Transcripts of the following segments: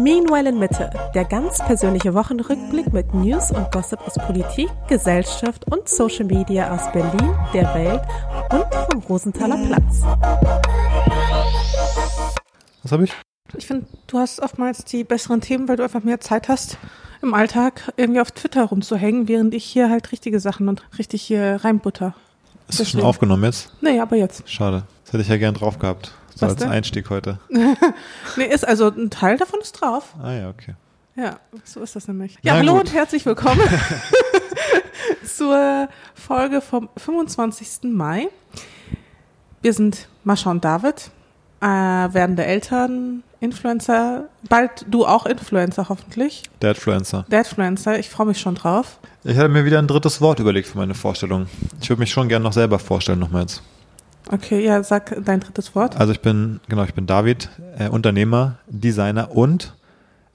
Meanwhile in Mitte, der ganz persönliche Wochenrückblick mit News und Gossip aus Politik, Gesellschaft und Social Media aus Berlin, der Welt und vom Rosenthaler Platz. Was habe ich? Ich finde, du hast oftmals die besseren Themen, weil du einfach mehr Zeit hast, im Alltag irgendwie auf Twitter rumzuhängen, während ich hier halt richtige Sachen und richtig hier reinbutter. Ist das schon aufgenommen jetzt? Nee, aber jetzt. Schade. Das hätte ich ja gern drauf gehabt. So Was als denn? Einstieg heute. Nee, ist also ein Teil davon ist drauf. Ah ja, okay. Ja, so ist das nämlich. Ja, Na hallo gut. und herzlich willkommen zur Folge vom 25. Mai. Wir sind Mascha und David, äh, werdende Eltern, Influencer, bald du auch Influencer hoffentlich. Dadfluencer. Dadfluencer, ich freue mich schon drauf. Ich hatte mir wieder ein drittes Wort überlegt für meine Vorstellung. Ich würde mich schon gern noch selber vorstellen nochmals. Okay, ja, sag dein drittes Wort. Also ich bin, genau, ich bin David, äh, Unternehmer, Designer und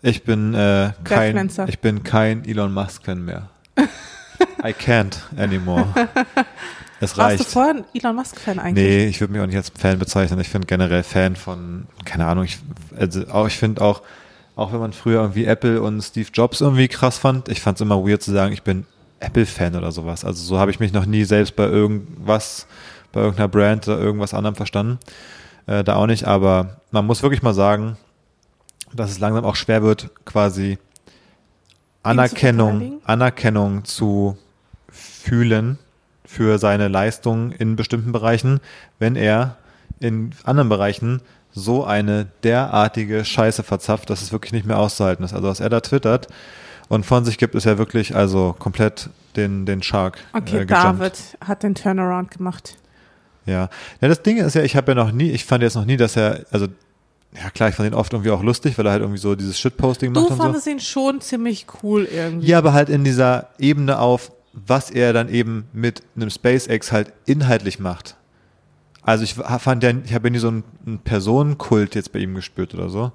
ich bin äh, kein, ich bin kein Elon Musk-Fan mehr. I can't anymore. Es Warst du reicht. vorher ein Elon Musk-Fan eigentlich? Nee, ich würde mich auch nicht als Fan bezeichnen. Ich bin generell Fan von, keine Ahnung, ich, also auch, ich finde auch, auch wenn man früher irgendwie Apple und Steve Jobs irgendwie krass fand, ich fand es immer weird zu sagen, ich bin Apple-Fan oder sowas. Also so habe ich mich noch nie selbst bei irgendwas, bei irgendeiner Brand oder irgendwas anderem verstanden. Äh, da auch nicht, aber man muss wirklich mal sagen, dass es langsam auch schwer wird, quasi Anerkennung? Anerkennung zu fühlen für seine Leistung in bestimmten Bereichen, wenn er in anderen Bereichen so eine derartige Scheiße verzapft, dass es wirklich nicht mehr auszuhalten ist. Also was er da twittert und von sich gibt, ist ja wirklich also komplett den, den Shark. Okay, äh. David hat den Turnaround gemacht. Ja. ja, das Ding ist ja, ich habe ja noch nie, ich fand jetzt noch nie, dass er, also ja klar, ich fand ihn oft irgendwie auch lustig, weil er halt irgendwie so dieses Shitposting macht Du und so. fandest ihn schon ziemlich cool irgendwie. Ja, aber halt in dieser Ebene auf, was er dann eben mit einem SpaceX halt inhaltlich macht. Also ich fand ja, ich habe ja nie so einen, einen Personenkult jetzt bei ihm gespürt oder so.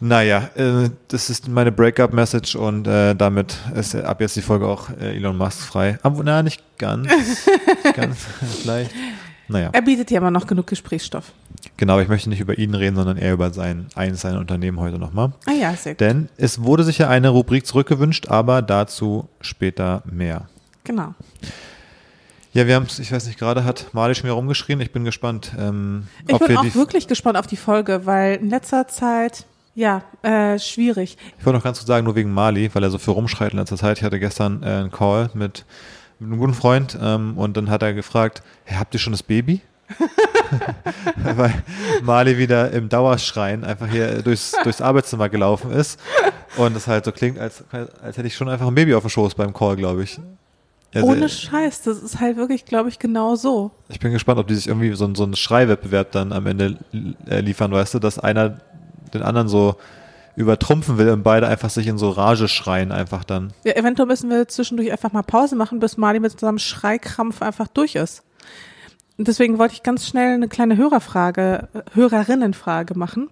Naja, äh, das ist meine Breakup-Message und äh, damit ist ab jetzt die Folge auch äh, Elon Musk frei. Aber na, nicht ganz. nicht ganz, vielleicht. Naja, Er bietet dir aber noch genug Gesprächsstoff. genau, aber ich möchte nicht über ihn reden, sondern eher über sein, eines seiner Unternehmen heute nochmal. Ah ja, sehr gut. Denn es wurde sich ja eine Rubrik zurückgewünscht, aber dazu später mehr. Genau. Ja, wir haben es, ich weiß nicht, gerade hat Mali schon wieder rumgeschrien. Ich bin gespannt, ähm, Ich bin auch wirklich gespannt auf die Folge, weil in letzter Zeit, ja, äh, schwierig. Ich wollte noch ganz kurz sagen, nur wegen Mali, weil er so viel rumschreit in letzter Zeit. Ich hatte gestern äh, einen Call mit, mit einem guten Freund ähm, und dann hat er gefragt, hey, habt ihr schon das Baby? weil Mali wieder im Dauerschreien einfach hier durchs, durchs Arbeitszimmer gelaufen ist und es halt so klingt, als, als hätte ich schon einfach ein Baby auf dem Schoß beim Call, glaube ich. Also, Ohne Scheiß, das ist halt wirklich, glaube ich, genau so. Ich bin gespannt, ob die sich irgendwie so, so einen Schreiwettbewerb dann am Ende äh, liefern, weißt du, dass einer den anderen so übertrumpfen will und beide einfach sich in so Rage schreien einfach dann. Ja, eventuell müssen wir zwischendurch einfach mal Pause machen, bis Mali mit seinem Schreikrampf einfach durch ist. Und deswegen wollte ich ganz schnell eine kleine Hörerfrage, äh, Hörerinnenfrage machen.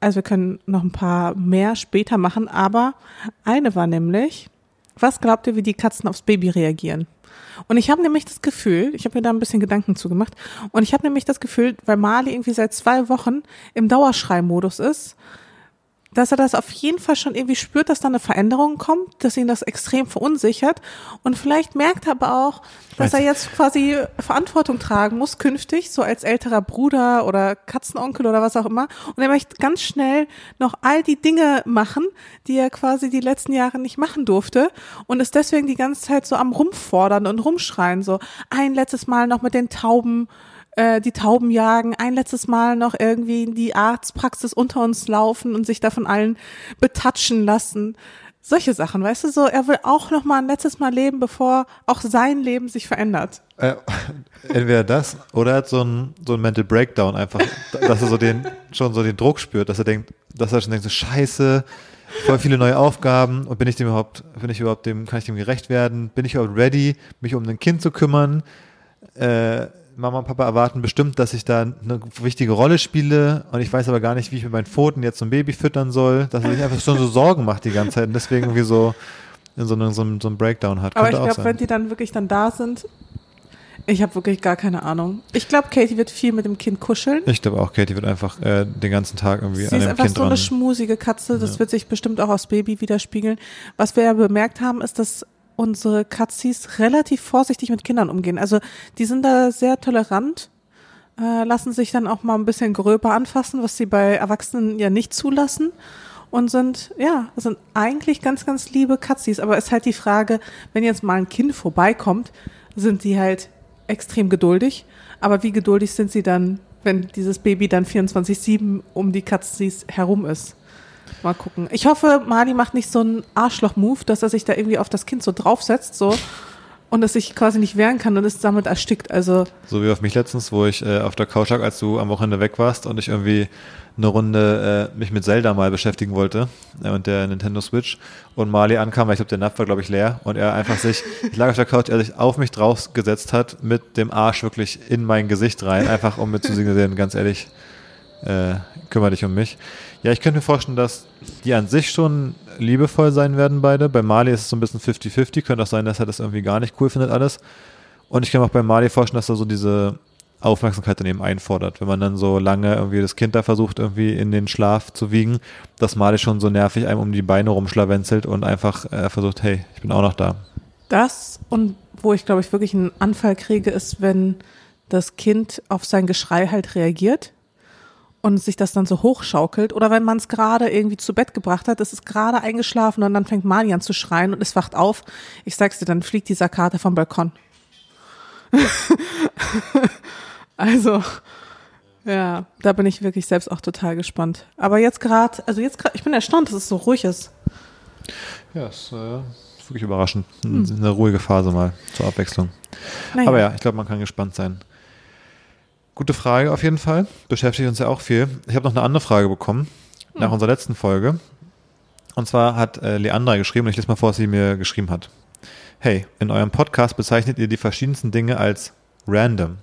Also wir können noch ein paar mehr später machen, aber eine war nämlich, was glaubt ihr, wie die Katzen aufs Baby reagieren? Und ich habe nämlich das Gefühl, ich habe mir da ein bisschen Gedanken zugemacht, und ich habe nämlich das Gefühl, weil Mali irgendwie seit zwei Wochen im Dauerschreimodus ist, dass er das auf jeden Fall schon irgendwie spürt, dass da eine Veränderung kommt, dass ihn das extrem verunsichert. Und vielleicht merkt er aber auch, dass er jetzt quasi Verantwortung tragen muss künftig, so als älterer Bruder oder Katzenonkel oder was auch immer. Und er möchte ganz schnell noch all die Dinge machen, die er quasi die letzten Jahre nicht machen durfte und ist deswegen die ganze Zeit so am rumfordern und rumschreien, so ein letztes Mal noch mit den Tauben äh, die Tauben jagen, ein letztes Mal noch irgendwie in die Arztpraxis unter uns laufen und sich da von allen betatschen lassen. Solche Sachen, weißt du, so, er will auch noch mal ein letztes Mal leben, bevor auch sein Leben sich verändert. Äh, entweder das oder er hat so ein, so ein Mental Breakdown einfach, dass er so den, schon so den Druck spürt, dass er denkt, dass er schon denkt, so scheiße, voll viele neue Aufgaben und bin ich dem überhaupt, bin ich überhaupt dem, kann ich dem gerecht werden? Bin ich überhaupt ready, mich um ein Kind zu kümmern? Äh, Mama und Papa erwarten bestimmt, dass ich da eine wichtige Rolle spiele und ich weiß aber gar nicht, wie ich mit meinen Pfoten jetzt so ein Baby füttern soll, dass er sich einfach schon so Sorgen macht die ganze Zeit und deswegen irgendwie so in so, einem so, so einem Breakdown hat. Aber Könnte ich glaube, wenn die dann wirklich dann da sind, Ich habe wirklich gar keine Ahnung. Ich glaube, Katie wird viel mit dem Kind kuscheln. Ich glaube auch, Katie wird einfach äh, den ganzen Tag irgendwie Sie an ist dem einfach Kind so eine dran. schmusige Katze. Das Ja. wird sich bestimmt auch aufs Baby widerspiegeln. Was wir ja bemerkt haben, ist, dass unsere Katzis relativ vorsichtig mit Kindern umgehen. Also die sind da sehr tolerant, äh, lassen sich dann auch mal ein bisschen gröber anfassen, was sie bei Erwachsenen ja nicht zulassen. Und sind, ja, sind eigentlich ganz, ganz liebe Katzis. Aber ist halt die Frage, wenn jetzt mal ein Kind vorbeikommt, sind die halt extrem geduldig. Aber wie geduldig sind sie dann, wenn dieses Baby dann 24-7 um die Katzis herum ist? Mal gucken. Ich hoffe, Mali macht nicht so einen Arschloch-Move, dass er sich da irgendwie auf das Kind so draufsetzt, so. Und es sich quasi nicht wehren kann und ist damit erstickt. Also, So wie auf mich letztens, wo ich äh, auf der Couch lag, als du am Wochenende weg warst und ich irgendwie eine Runde äh, mich mit Zelda mal beschäftigen wollte äh, und der Nintendo Switch und Marley ankam, weil ich glaube, der Napf war, glaube ich, leer und er einfach sich, ich lag auf der Couch, er sich auf mich draufgesetzt hat, mit dem Arsch wirklich in mein Gesicht rein, einfach um mir zu signalisieren, ganz ehrlich, äh, kümmere dich um mich. Ja, ich könnte mir vorstellen, dass die an sich schon liebevoll sein werden, beide. Bei Marley ist es so ein bisschen 50-50, könnte auch sein, dass er das irgendwie gar nicht cool findet, alles. Und ich kann mir auch bei Marley vorstellen, dass er so diese Aufmerksamkeit dann eben einfordert. Wenn man dann so lange irgendwie das Kind da versucht, irgendwie in den Schlaf zu wiegen, dass Marley schon so nervig einem um die Beine rumschlawenzelt und einfach äh, versucht, hey, ich bin auch noch da. das und wo ich, glaube ich, wirklich einen Anfall kriege, ist, wenn das Kind auf sein Geschrei halt reagiert und sich das dann so hochschaukelt. Oder wenn man es gerade irgendwie zu Bett gebracht hat, es ist gerade eingeschlafen und dann fängt Mali an zu schreien und es wacht auf. Ich sag's dir, dann fliegt dieser Kater vom Balkon. also, ja, da bin ich wirklich selbst auch total gespannt. Aber jetzt gerade, also jetzt gerade, ich bin erstaunt, dass es so ruhig ist. Ja, ist, äh, ist wirklich überraschend. Eine ruhige Phase mal zur Abwechslung. Naja. Aber ja, ich glaube, man kann gespannt sein. Gute Frage auf jeden Fall. Beschäftigt uns ja auch viel. Ich habe noch eine andere Frage bekommen nach unserer letzten Folge. Und zwar hat äh, Leandra geschrieben, und ich lese mal vor, was sie mir geschrieben hat. Hey, in eurem Podcast bezeichnet ihr die verschiedensten Dinge als random.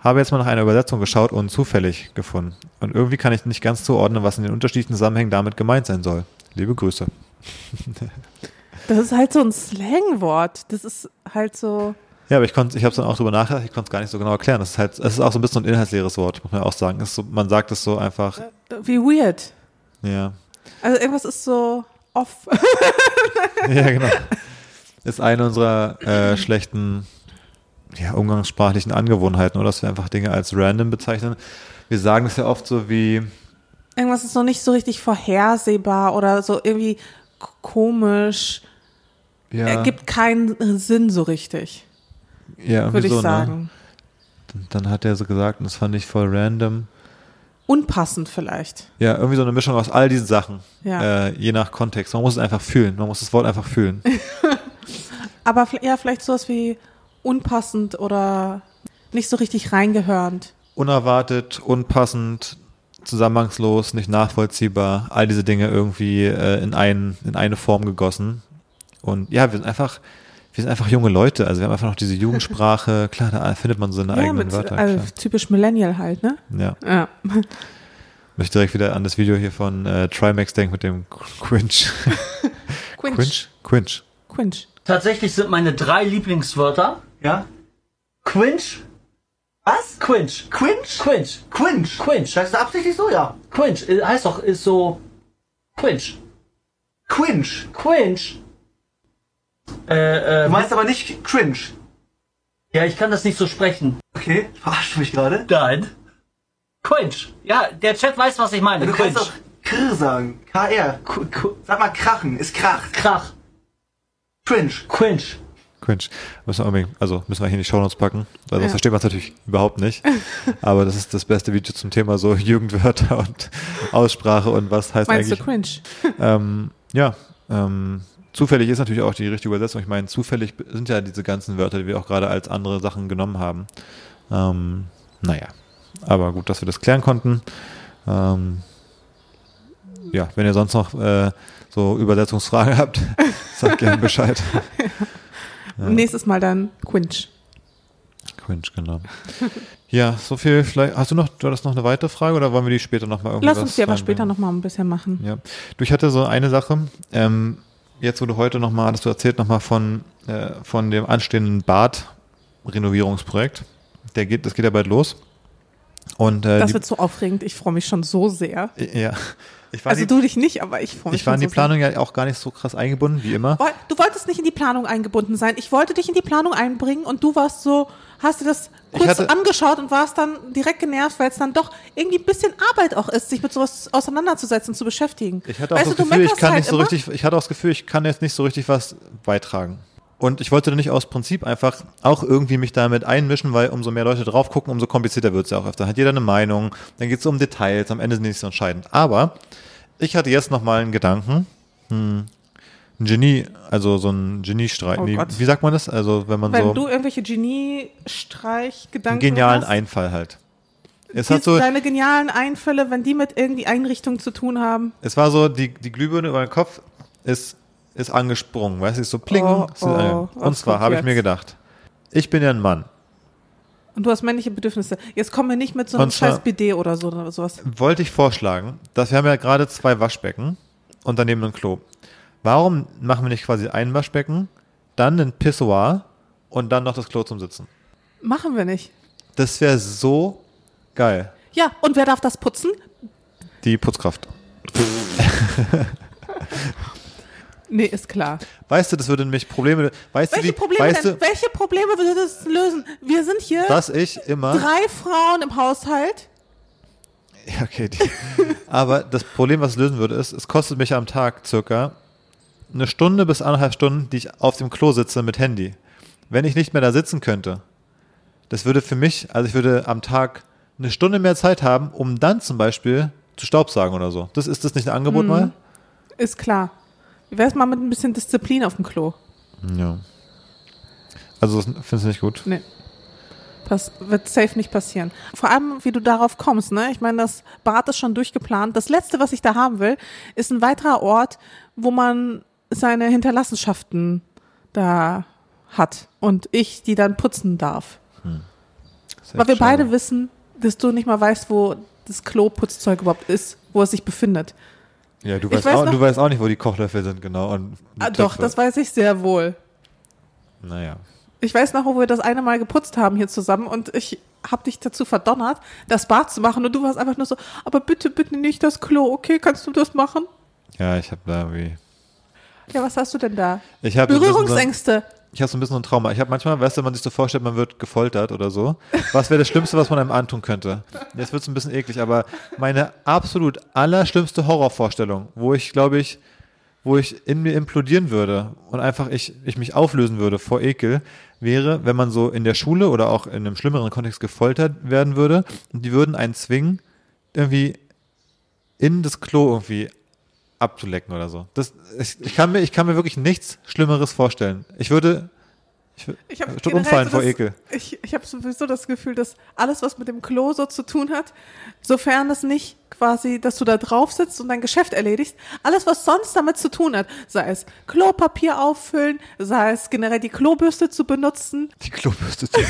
Habe jetzt mal nach einer Übersetzung geschaut und zufällig gefunden. Und irgendwie kann ich nicht ganz zuordnen, was in den unterschiedlichen Zusammenhängen damit gemeint sein soll. Liebe Grüße. Das ist halt so ein Slangwort. Das ist halt so. Ja, aber ich konnte, ich habe dann auch drüber nachgedacht, ich konnte es gar nicht so genau erklären. Das ist halt, es ist auch so ein bisschen ein inhaltsleeres Wort, muss man auch sagen. Es so, man sagt es so einfach, Wie weird. ja. Also irgendwas ist so off. Ja, genau. Ist eine unserer äh, schlechten, ja, umgangssprachlichen Angewohnheiten, oder dass wir einfach Dinge als random bezeichnen. Wir sagen es ja oft so wie, Irgendwas ist noch nicht so richtig vorhersehbar oder so irgendwie komisch. ja, Ergibt keinen äh, Sinn so richtig, ja würde ich so, Ne? sagen. Dann hat er so gesagt, und das fand ich voll random. Unpassend vielleicht. Ja, irgendwie so eine Mischung aus all diesen Sachen. Ja. Äh, je nach Kontext. Man muss es einfach fühlen. Man muss das Wort einfach fühlen. Aber ja, vielleicht sowas wie unpassend oder nicht so richtig reingehörend. unerwartet, unpassend, zusammenhangslos, nicht nachvollziehbar, all diese Dinge irgendwie äh, in, ein, in eine Form gegossen. Und ja, wir sind einfach, wir sind einfach junge Leute. Also wir haben einfach noch diese Jugendsprache. Klar, da findet man so eine Ja, eigenen mit, Wörter. also klar. typisch Millennial halt, ne? Ja. Ja. Möchte direkt wieder an das Video hier von äh, Trimax denken mit dem Quinch. Quinch? Quinch. Quinch. Tatsächlich sind meine drei Lieblingswörter, ja, Quinch, Was? Quinch, Quinch? Quinch, Quinch. Quinch. Sagst du absichtlich so, ja? Quinch, äh, heißt doch, ist so, Quinch, Quinch. Quinch. Äh, Du äh, meinst aber nicht cringe. ja, ich kann das nicht so sprechen. Okay, verarscht du mich gerade? Nein. Quinch. Ja, der Chat weiß, was ich meine. Du kannst Quinch. doch Kr sagen. KR. Sag mal krachen. Ist Krach. Krach. Cringe. Quinch. Quinch. Müssen wir also müssen wir hier in die Shownotes packen. Also Ja. das versteht man es natürlich überhaupt nicht. Aber das ist das beste Video zum Thema so Jugendwörter und Aussprache und was heißt Meinst du eigentlich. Cringe? Ähm, ja, ähm, zufällig ist natürlich auch die richtige Übersetzung. Ich meine, zufällig sind ja diese ganzen Wörter, die wir auch gerade als andere Sachen genommen haben. Ähm, naja, aber gut, dass wir das klären konnten. Ähm, ja, wenn ihr sonst noch äh, so Übersetzungsfragen habt, sagt gerne Bescheid. Nächstes Mal dann Quinch. Quinch, genau. Ja, so viel vielleicht. Hast du noch, du hattest noch eine weitere Frage oder wollen wir die später nochmal irgendwie Lass uns die aber später nochmal ein bisschen machen. Ja. Du, ich hatte so eine Sache, ähm, jetzt wo du heute nochmal, hattest du erzählt nochmal von, äh, von dem anstehenden Bad, Renovierungsprojekt. Der geht, das geht ja bald los. Und äh, Das wird so aufregend. Ich freue mich schon so sehr. ja, Also die, du dich nicht, aber ich freue mich ich war in die so. Planung ja auch gar nicht so krass eingebunden wie immer. Du wolltest nicht in die Planung eingebunden sein. Ich wollte dich in die Planung einbringen und du warst so, hast dir das kurz hatte- angeschaut und warst dann direkt genervt, weil es dann doch irgendwie ein bisschen Arbeit auch ist, sich mit sowas auseinanderzusetzen, zu beschäftigen. Ich hatte auch weißt das du, du Gefühl, ich meckerst kann halt nicht so immer. richtig, ich hatte auch das Gefühl, ich kann jetzt nicht so richtig was beitragen. Und ich wollte nicht aus Prinzip einfach auch irgendwie mich damit einmischen, weil umso mehr Leute drauf gucken, umso komplizierter wird es ja auch öfter. Hat jeder eine Meinung, dann geht es um Details, am Ende sind die nicht so entscheidend. Aber ich hatte jetzt nochmal einen Gedanken, hm, ein Genie, also so ein Geniestreich. Oh nee, wie sagt man das? Also wenn man Wenn so du irgendwelche Genie-Streichgedanken genialen hast, Einfall halt. Es hat so, deine genialen Einfälle, wenn die mit irgendwie Einrichtungen zu tun haben. es war so, die, die Glühbirne über den Kopf ist, ist angesprungen, weißt du, so pling. Oh, ange- oh, Und was zwar habe ich mir gedacht, ich bin ja ein Mann. Und du hast männliche Bedürfnisse. Jetzt kommen wir nicht mit so einem scheiß BD oder so oder sowas. wollte ich vorschlagen, dass wir haben ja gerade zwei Waschbecken und daneben ein Klo. Warum machen wir nicht quasi ein Waschbecken, dann ein Pissoir und dann noch das Klo zum Sitzen? Machen wir nicht. Das wäre so geil. Ja, und wer darf das putzen? Die Putzkraft. Nee, ist klar. Weißt du, das würde nämlich Probleme. Weißt Welche du, wie, Probleme weißt denn? du, Welche Probleme würde das lösen? Wir sind hier dass ich immer. drei Frauen im Haushalt. Ja, okay. Die, aber das Problem, was es lösen würde, ist, es kostet mich am Tag circa eine Stunde bis anderthalb Stunden, die ich auf dem Klo sitze mit Handy. Wenn ich nicht mehr da sitzen könnte, das würde für mich, also ich würde am Tag eine Stunde mehr Zeit haben, um dann zum Beispiel zu Staubsaugen oder so. Das ist das nicht ein Angebot Mhm. mal? Ist klar. Wär's mal mit ein bisschen Disziplin auf dem Klo? Ja. Also das findest du nicht gut? Nee. Das wird safe nicht passieren. Vor allem, wie du darauf kommst, ne? Ich meine, das Bad ist schon durchgeplant. Das letzte, was ich da haben will, ist ein weiterer Ort, wo man seine Hinterlassenschaften da hat und ich die dann putzen darf. Ist Weil wir beide schade. wissen, dass du nicht mal weißt, wo das Klo-Putzzeug überhaupt ist, wo es sich befindet. Ja, du weißt, weiß auch, noch- du weißt auch nicht, wo die Kochlöffel sind, genau. Und Ah, doch, das weiß ich sehr wohl. Naja. Ich weiß noch, wo wir das eine Mal geputzt haben hier zusammen und ich habe dich dazu verdonnert, das Bad zu machen und du warst einfach nur so, aber bitte, bitte nicht das Klo, okay, kannst du das machen? Ja, ich habe da irgendwie. Ja, was hast du denn da? Ich habe Berührungsängste. Ich habe so ein bisschen so ein Trauma. Ich habe manchmal, weißt du, wenn man sich so vorstellt, man wird gefoltert oder so. Was wäre das Schlimmste, was man einem antun könnte? Jetzt wird es ein bisschen eklig, aber meine absolut allerschlimmste Horrorvorstellung, wo ich, glaube ich, wo ich in mir implodieren würde und einfach ich, ich mich auflösen würde vor Ekel, wäre, wenn man so in der Schule oder auch in einem schlimmeren Kontext gefoltert werden würde und die würden einen zwingen, irgendwie in das Klo irgendwie abzulecken oder so. Das, ich, ich, kann mir, ich kann mir wirklich nichts Schlimmeres vorstellen. Ich würde, ich, Ich habe umfallen vor Ekel. Ich, ich habe sowieso das Gefühl, dass alles, was mit dem Klo so zu tun hat, sofern es nicht quasi, dass du da drauf sitzt und dein Geschäft erledigst, alles, was sonst damit zu tun hat, sei es Klopapier auffüllen, sei es generell die Klobürste zu benutzen, Die Klobürste.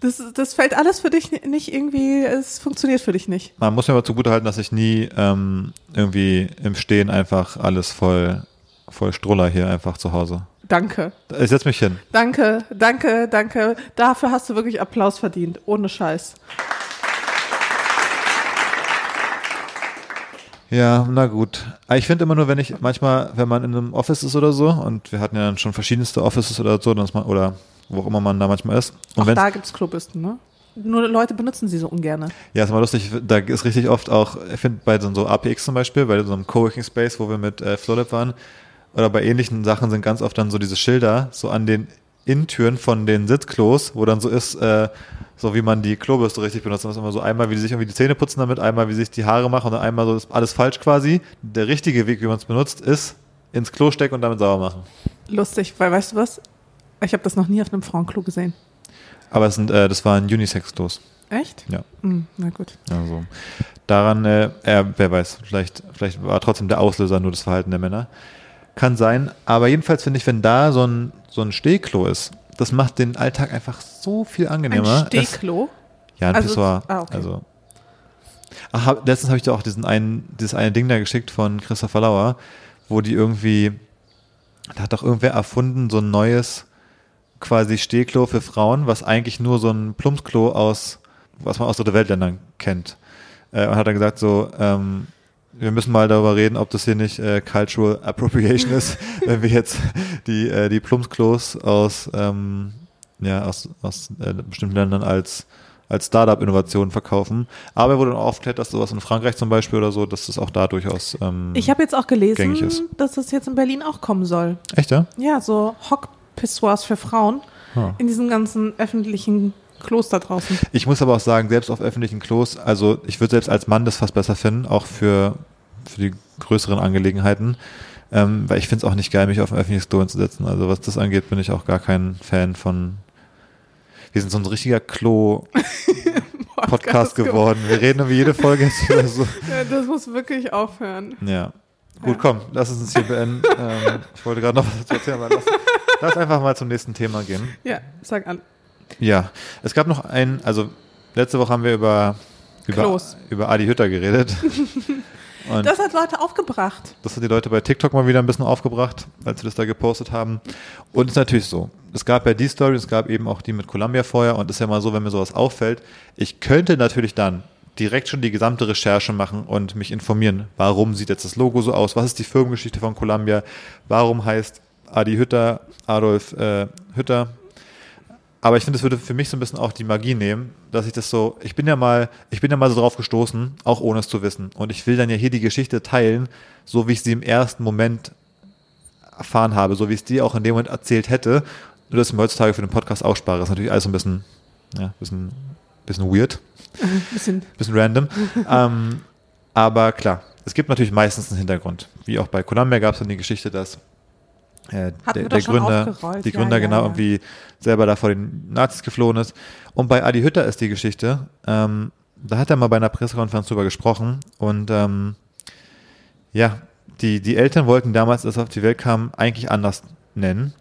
das, das fällt alles für dich nicht irgendwie, es funktioniert für dich nicht. Man muss mir aber zugutehalten, dass ich nie ähm, irgendwie im Stehen einfach alles voll, voll Stroller hier einfach zu Hause. Danke. Ich setz mich hin. Danke, danke, danke. Dafür hast du wirklich Applaus verdient. Ohne Scheiß. Ja, na gut. Ich finde immer nur, wenn ich manchmal, wenn man in einem Office ist oder so, und wir hatten ja dann schon verschiedenste Offices oder so, dass man, oder wo auch immer man da manchmal ist. Und Auch da gibt's Klobürsten, ne? Nur Leute benutzen sie so ungern. Ja, ist mal lustig, da ist richtig oft auch, ich finde bei so so APX zum Beispiel, bei so einem Coworking Space, wo wir mit äh, Flowlab waren, oder bei ähnlichen Sachen sind ganz oft dann so diese Schilder so an den Innentüren von den Sitzklos, wo dann so ist, äh, so wie man die Klobürste richtig benutzt. Das ist immer so einmal, wie die sich irgendwie die Zähne putzen damit, einmal, wie sich die Haare machen und dann einmal so ist alles falsch quasi. Der richtige Weg, wie man es benutzt, ist ins Klo stecken und damit sauber machen. Lustig, weil weißt du was? Ich habe das noch nie auf einem Frauenklo gesehen. Aber es sind, äh, das waren Unisex-Klos. Echt? Ja. Hm, na gut. Also daran, äh, äh, wer weiß, vielleicht, vielleicht war trotzdem der Auslöser nur das Verhalten der Männer. Kann sein. Aber jedenfalls finde ich, wenn da so ein, so ein Stehklo ist, das macht den Alltag einfach so viel Ein angenehmer. Es- Stehklo. ja, ein Also- Pissoir. ah, okay. Also. Ach, hab, letztens habe ich dir auch diesen einen, dieses eine Ding da geschickt von Christopher Lauer, wo die irgendwie, da hat doch irgendwer erfunden, so ein neues, quasi Stehklo für Frauen, was eigentlich nur so ein Plumpsklo aus, was man aus der Weltländern kennt. Äh, und hat dann gesagt so, ähm, wir müssen mal darüber reden, ob das hier nicht äh, Cultural Appropriation ist, wenn wir jetzt die, äh, die Plumpsklos aus, ähm, ja, aus, aus äh, bestimmten Ländern als als Startup-Innovation verkaufen. Aber er wurde dann aufgeklärt, dass sowas in Frankreich zum Beispiel oder so, dass das auch da durchaus ähm, Ich habe jetzt auch gelesen, dass das jetzt in Berlin auch kommen soll. Echt, ja? Ja, so Hockpissoirs für Frauen Ah. in diesen ganzen öffentlichen Kloster draußen. Ich muss aber auch sagen, selbst auf öffentlichen Klos, also ich würde selbst als Mann das fast besser finden, auch für, für die größeren Angelegenheiten. Ähm, weil ich finde es auch nicht geil, mich auf ein öffentliches Klo hinzusetzen. Also was das angeht, bin ich auch gar kein Fan von. Wir sind so ein richtiger Klo-Podcast geworden. Wir reden über jede Folge jetzt wieder so. Ja, das muss wirklich aufhören. Ja. Gut, komm, lass es uns hier beenden. ähm, ich wollte gerade noch was dazu erzählen, aber lass, lass einfach mal zum nächsten Thema gehen. Ja, sag an. Ja, es gab noch ein, also letzte Woche haben wir über, über, Klos. über Adi Hütter geredet. Und Das hat Leute aufgebracht. das hat die Leute bei TikTok mal wieder ein bisschen aufgebracht, als sie das da gepostet haben. Und es ist natürlich so. Es gab ja die Story, es gab eben auch die mit Columbia vorher und es ist ja mal so, wenn mir sowas auffällt, ich könnte natürlich dann direkt schon die gesamte Recherche machen und mich informieren, warum sieht jetzt das Logo so aus, was ist die Firmengeschichte von Columbia, warum heißt Adi Hütter Adolf äh, Hütter. Aber ich finde, es würde für mich so ein bisschen auch die Magie nehmen, dass ich das so, ich bin ja mal, ich bin ja mal so drauf gestoßen, auch ohne es zu wissen. Und ich will dann ja hier die Geschichte teilen, so wie ich sie im ersten Moment erfahren habe, so wie ich es dir auch in dem Moment erzählt hätte. Nur, dass ich mir heutzutage für den Podcast ausspare. Das ist natürlich alles so ein bisschen, ja, bisschen, bisschen weird, Bisschen. bisschen random. ähm, aber klar, es gibt natürlich meistens einen Hintergrund. Wie auch bei Columbia gab es dann die Geschichte, dass äh, der, der Gründer, die Ja, Gründer ja, genau ja. irgendwie selber da vor den Nazis geflohen ist. Und bei Adi Hütter ist die Geschichte, ähm, da hat er mal bei einer Pressekonferenz drüber gesprochen und ähm, ja, die, die Eltern wollten damals, als er auf die Welt kam, eigentlich anders nennen,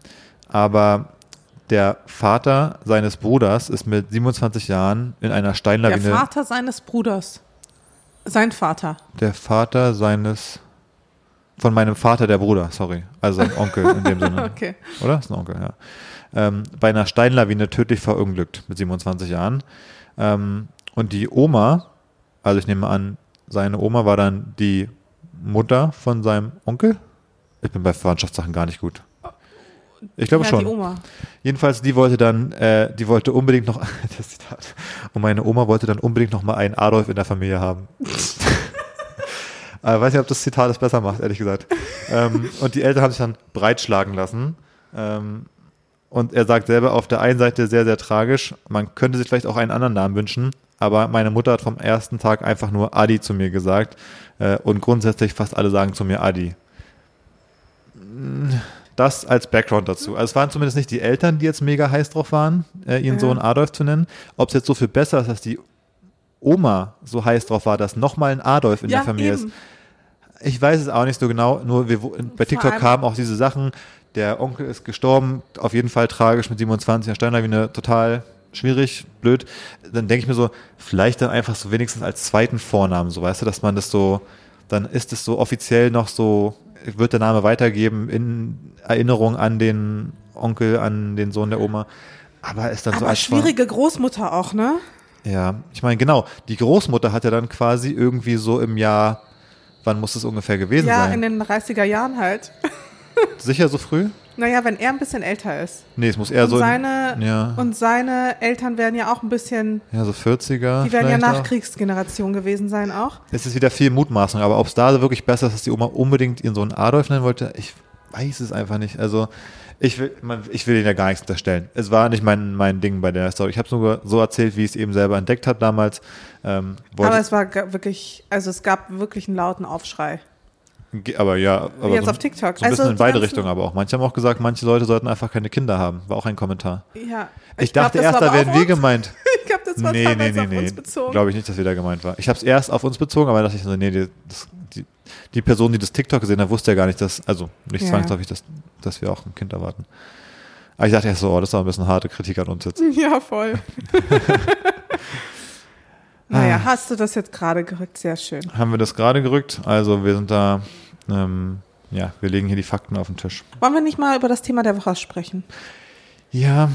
aber der Vater seines Bruders ist mit 27 Jahren in einer Der Steinlawine. Vater seines Bruders. Sein Vater. Der Vater seines. Von meinem Vater, der Bruder, sorry. Also sein Onkel in dem Sinne. Okay. Oder? Ist ein Onkel, ja. Ähm, bei einer Steinlawine tödlich verunglückt mit 27 Jahren. Ähm, und die Oma, also ich nehme an, seine Oma war dann die Mutter von seinem Onkel. Ich bin bei Verwandtschaftssachen gar nicht gut. Ich glaube ja, schon. die Oma. Jedenfalls, die wollte dann, äh, die wollte unbedingt noch, das Zitat, und meine Oma wollte dann unbedingt noch mal einen Adolf in der Familie haben. äh, weiß nicht, ob das Zitat es besser macht, ehrlich gesagt. ähm, und die Eltern haben sich dann breitschlagen lassen. Ähm, und er sagt selber auf der einen Seite sehr, sehr tragisch, man könnte sich vielleicht auch einen anderen Namen wünschen, aber meine Mutter hat vom ersten Tag einfach nur Adi zu mir gesagt. Äh, und grundsätzlich fast alle sagen zu mir Adi. Das als Background dazu. Also es waren zumindest nicht die Eltern, die jetzt mega heiß drauf waren, äh, ihren Ja. Sohn Adolf zu nennen. Ob es jetzt so viel besser ist, dass die Oma so heiß drauf war, dass nochmal ein Adolf in ja, der Familie ist. eben. Ich weiß es auch nicht so genau, nur wir, bei TikTok kamen auch diese Sachen, der Onkel ist gestorben, auf jeden Fall tragisch mit 27, Herr Steinlawine, total schwierig, blöd. Dann denke ich mir so, vielleicht dann einfach so wenigstens als zweiten Vornamen, so weißt du, dass man das so, dann ist es so offiziell noch so, wird der Name weitergeben in Erinnerung an den Onkel, an den Sohn der Oma. Aber ist dann so Aber als schwierige Großmutter auch, ne? ja, ich meine, genau. Die Großmutter hat ja dann quasi irgendwie so im Jahr, wann muss es ungefähr gewesen Ja, sein? in den 30er Jahren halt. Sicher so früh? Naja, wenn er ein bisschen älter ist. Nee, es muss eher und, so. in- seine, ja, und seine Eltern werden ja auch ein bisschen, ja, so 40er. die werden ja. Nachkriegsgeneration gewesen sein auch. Es ist wieder viel Mutmaßung, aber ob es da wirklich besser ist, dass die Oma unbedingt ihren Sohn Adolf nennen wollte, ich weiß es einfach nicht. Also, ich will, man, ich will ihnen ja gar nichts unterstellen. Es war nicht mein, mein Ding bei der Story. Ich habe es nur so erzählt, wie ich es eben selber entdeckt habe damals. Ähm, Aber es war wirklich, also es gab wirklich einen lauten Aufschrei. Aber ja, aber Jetzt so, auf TikTok. so ein bisschen Also in beide Richtungen aber auch. Manche haben auch gesagt, manche Leute sollten einfach keine Kinder haben. War auch ein Kommentar. Ja. Ich, glaub, dachte das erst, war da auf wir gemeint. Ich glaube, das war Nee, nee, nee, auf nee. uns bezogen. Glaube ich nicht, dass wir da gemeint war. Ich habe es erst auf uns bezogen, aber dachte ich so, nee, die, das, die, die Person, die das TikTok gesehen hat, wusste ja gar nicht, dass, also nicht Ja. zwangsläufig, dass, dass wir auch ein Kind erwarten. Aber ich dachte erst so, oh, das ist auch ein bisschen harte Kritik an uns jetzt. Ja, voll. naja, hast du das jetzt gerade gerückt? Sehr schön. Haben wir das gerade gerückt? Also wir sind da, ähm, ja, wir legen hier die Fakten auf den Tisch. Wollen wir nicht mal über das Thema der Woche sprechen? Ja,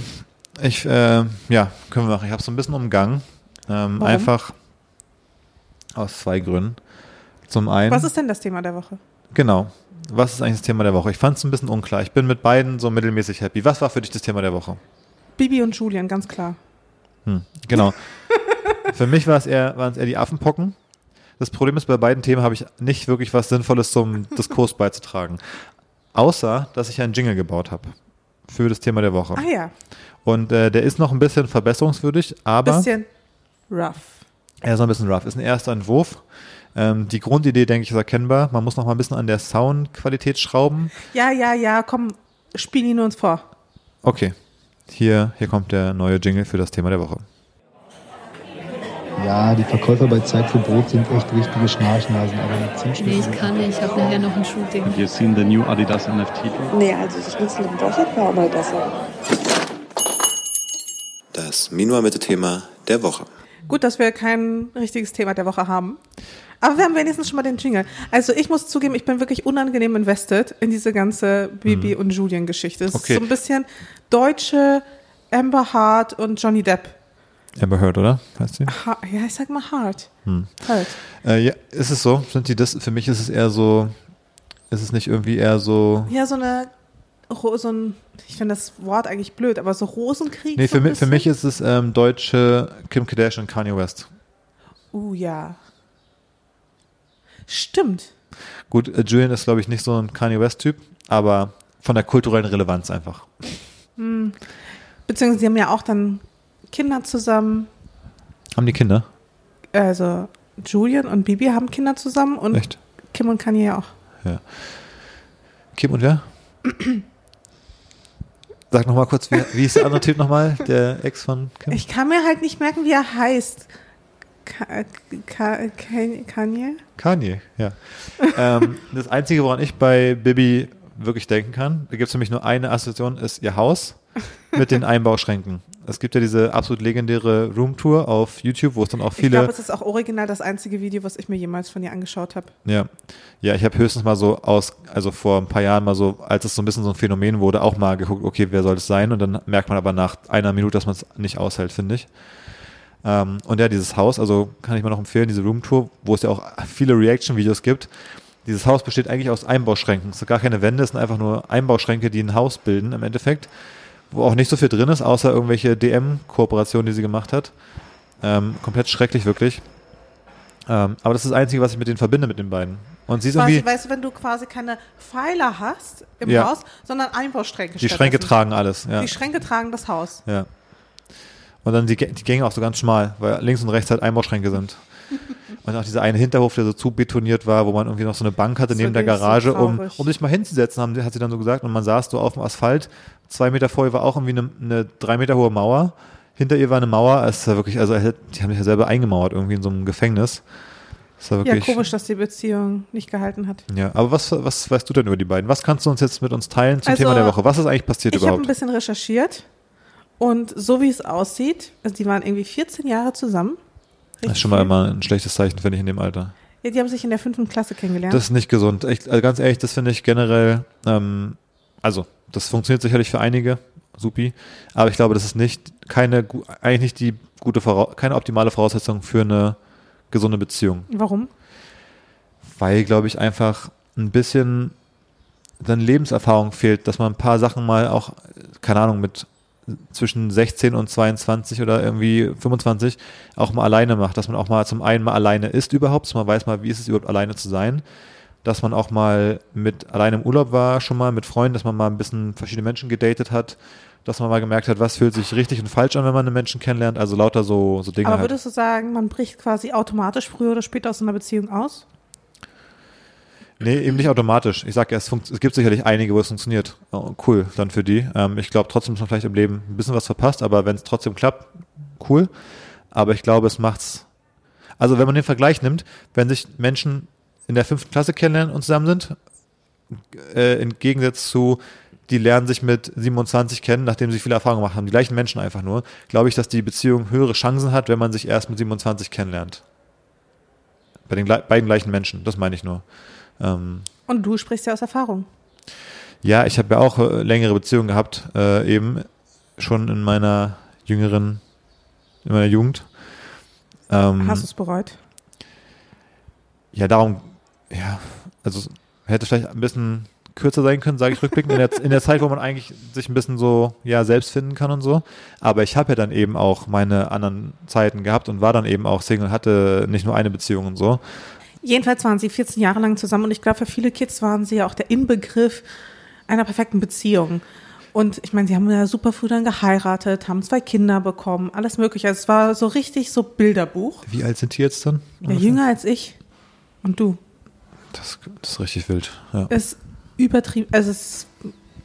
ich, äh, ja, können wir machen. Ich habe es so ein bisschen umgangen. Ähm, einfach aus zwei Gründen. Zum einen, Was ist denn das Thema der Woche? genau, was ist eigentlich das Thema der Woche? Ich fand es ein bisschen unklar. Ich bin mit beiden so mittelmäßig happy. Was war für dich das Thema der Woche? Bibi und Julian, ganz klar. Hm, genau. Für mich war es eher, waren es eher die Affenpocken. Das Problem ist, bei beiden Themen habe ich nicht wirklich was Sinnvolles zum Diskurs beizutragen. Außer, dass ich einen Jingle gebaut habe für das Thema der Woche. Ah ja, Und äh, der ist noch ein bisschen verbesserungswürdig, aber bisschen rough. er ist noch ein bisschen rough. Ist ein erster Entwurf. Ähm, die Grundidee, denke ich, ist erkennbar. Man muss noch mal ein bisschen an der Soundqualität schrauben. Ja, ja, ja, komm, spiel ihn uns vor. Okay, hier, hier kommt der neue Jingle für das Thema der Woche. Ja, die Verkäufer bei Zeit für Brot sind echt richtige Schnarchnasen, aber mit Nee, ich kann nicht. Ich habe nachher noch ein Shooting. Have you seen the new Adidas NFT? Nee, also das Schnitzel im Dorset war auch mal besser. Das Minua-Mitte-Thema der Woche. Gut, dass wir kein richtiges Thema der Woche haben. Aber wir haben wenigstens schon mal den Jingle. Also ich muss zugeben, ich bin wirklich unangenehm invested in diese ganze Bibi und Julian Geschichte. Es Okay. ist so ein bisschen deutsche Amber Hart und Johnny Depp. Amber Heard, oder? Heißt sie? Ha ja, ich sag mal Hart. Halt. Äh, ja, ist es so? Sind die das? Für mich ist es eher so. Ist es nicht irgendwie eher so? Ja, so eine so ein, ich finde das Wort eigentlich blöd, aber so Rosenkrieg. Nee, so für, mich, für mich ist es ähm, deutsche Kim Kardashian und Kanye West. Uh, ja. Stimmt. Gut, äh, Julian ist, glaube ich, nicht so ein Kanye West-Typ, aber von der kulturellen Relevanz einfach. Beziehungsweise sie haben ja auch dann Kinder zusammen. Haben die Kinder? Also Julian und Bibi haben Kinder zusammen und Echt? Kim und Kanye ja auch. Kim und wer? Sag nochmal kurz, wie, wie ist der andere Typ nochmal? Der Ex von Kim? Ich kann mir halt nicht merken, wie er heißt. Ka Ka Kanye? Kanye, ja. ähm, das Einzige, woran ich bei Bibi wirklich denken kann, da gibt es nämlich nur eine Assoziation, ist ihr Haus mit den Einbauschränken. Es gibt ja diese absolut legendäre Roomtour auf YouTube, wo es dann auch Ich viele. glaube, es ist auch original das einzige Video, was ich mir jemals von ihr angeschaut habe. Ja, ja, ich habe höchstens mal so aus, also vor ein paar Jahren mal so, als es so ein bisschen so ein Phänomen wurde, auch mal geguckt, okay, wer soll es sein? Und dann merkt man aber nach einer Minute, dass man es nicht aushält, finde ich. Ähm, und ja, dieses Haus, also kann ich mal noch empfehlen, diese Roomtour, wo es ja auch viele Reaction-Videos gibt. Dieses Haus besteht eigentlich aus Einbauschränken. Es sind gar keine Wände, es sind einfach nur Einbauschränke, die ein Haus bilden im Endeffekt, wo auch nicht so viel drin ist, außer irgendwelche DM-Kooperationen, die sie gemacht hat. Ähm, komplett schrecklich, wirklich. Ähm, aber das ist das Einzige, was ich mit denen verbinde, mit den beiden. Und sie ist Quasi, irgendwie, weißt du, wenn du quasi keine Pfeiler hast im Ja. Haus, sondern Einbauschränke. die Schränke tragen alles. Ja. Die Schränke tragen das Haus. ja. Und dann die, die Gänge auch so ganz schmal, weil links und rechts halt Einbauschränke sind. Und auch dieser eine Hinterhof, der so zu betoniert war, wo man irgendwie noch so eine Bank hatte Das neben der wirklich so Garage, um, um sich mal hinzusetzen, haben, hat sie dann so gesagt. Und man saß so auf dem Asphalt. Zwei Meter vor ihr war auch irgendwie eine, eine drei Meter hohe Mauer. Hinter ihr war eine Mauer. Es war wirklich, also die haben sich ja selber eingemauert irgendwie in so einem Gefängnis. Ja, komisch, dass die Beziehung nicht gehalten hat. Ja, aber was, was weißt du denn über die beiden? Was kannst du uns jetzt mit uns teilen zum Also, Thema der Woche? Was ist eigentlich passiert Ich habe ein überhaupt? bisschen recherchiert und so wie es aussieht, also die waren irgendwie 14 Jahre zusammen. Das ist Richtig schon mal immer ein schlechtes Zeichen, finde ich, in dem Alter. Ja, die haben sich in der fünften Klasse kennengelernt. Das ist nicht gesund. Echt, also ganz ehrlich, das finde ich generell, ähm, also das funktioniert sicherlich für einige, supi, aber ich glaube, das ist nicht keine, eigentlich nicht die gute, keine optimale Voraussetzung für eine gesunde Beziehung, Warum? weil, glaube ich, einfach ein bisschen dann Lebenserfahrung fehlt, dass man ein paar Sachen mal auch, keine Ahnung, mit zwischen 16 und 22 oder irgendwie 25 auch mal alleine macht, dass man auch mal zum einen mal alleine ist überhaupt, dass man weiß mal, wie ist es überhaupt alleine zu sein, dass man auch mal mit alleine im Urlaub war, schon mal mit Freunden, dass man mal ein bisschen verschiedene Menschen gedatet hat, dass man mal gemerkt hat, was fühlt sich richtig und falsch an, wenn man einen Menschen kennenlernt, also lauter so, so Dinge Aber halt. würdest du sagen, man bricht quasi automatisch früher oder später aus einer Beziehung aus? Nee, eben nicht automatisch. Ich sag ja, es, es gibt sicherlich einige, wo es funktioniert. Oh, cool, dann für die. Ähm, ich glaube trotzdem, dass man vielleicht im Leben ein bisschen was verpasst, aber wenn es trotzdem klappt, cool. Aber ich glaube, es macht's. Also wenn man den Vergleich nimmt, wenn sich Menschen in der fünften Klasse kennenlernen und zusammen sind, äh, im Gegensatz zu, die lernen sich mit 27 kennen, nachdem sie viele Erfahrungen gemacht haben, die gleichen Menschen einfach nur, glaube ich, dass die Beziehung höhere Chancen hat, wenn man sich erst mit 27 kennenlernt. Bei den beiden gleichen Menschen, das meine ich nur. Ähm, Und du sprichst ja aus Erfahrung. ja, ich habe ja auch äh, längere Beziehungen gehabt, äh, eben schon in meiner jüngeren, in meiner Jugend. Ähm, Hast du es bereut? Ja, darum, ja, also hätte vielleicht ein bisschen kürzer sein können, sage ich rückblickend, in der, in der Zeit, wo man eigentlich sich ein bisschen so, ja, selbst finden kann und so. Aber ich habe ja dann eben auch meine anderen Zeiten gehabt und war dann eben auch Single, hatte nicht nur eine Beziehung und so. Jedenfalls waren sie 14 Jahre lang zusammen und ich glaube, für viele Kids waren sie ja auch der Inbegriff einer perfekten Beziehung. Und ich meine, sie haben ja super früh dann geheiratet, haben zwei Kinder bekommen, alles mögliche. Also es war so richtig so Bilderbuch. Wie alt sind die jetzt dann? Ja, jünger als ich und du. Das, das ist richtig wild. Ja. Ist übertrieben, also es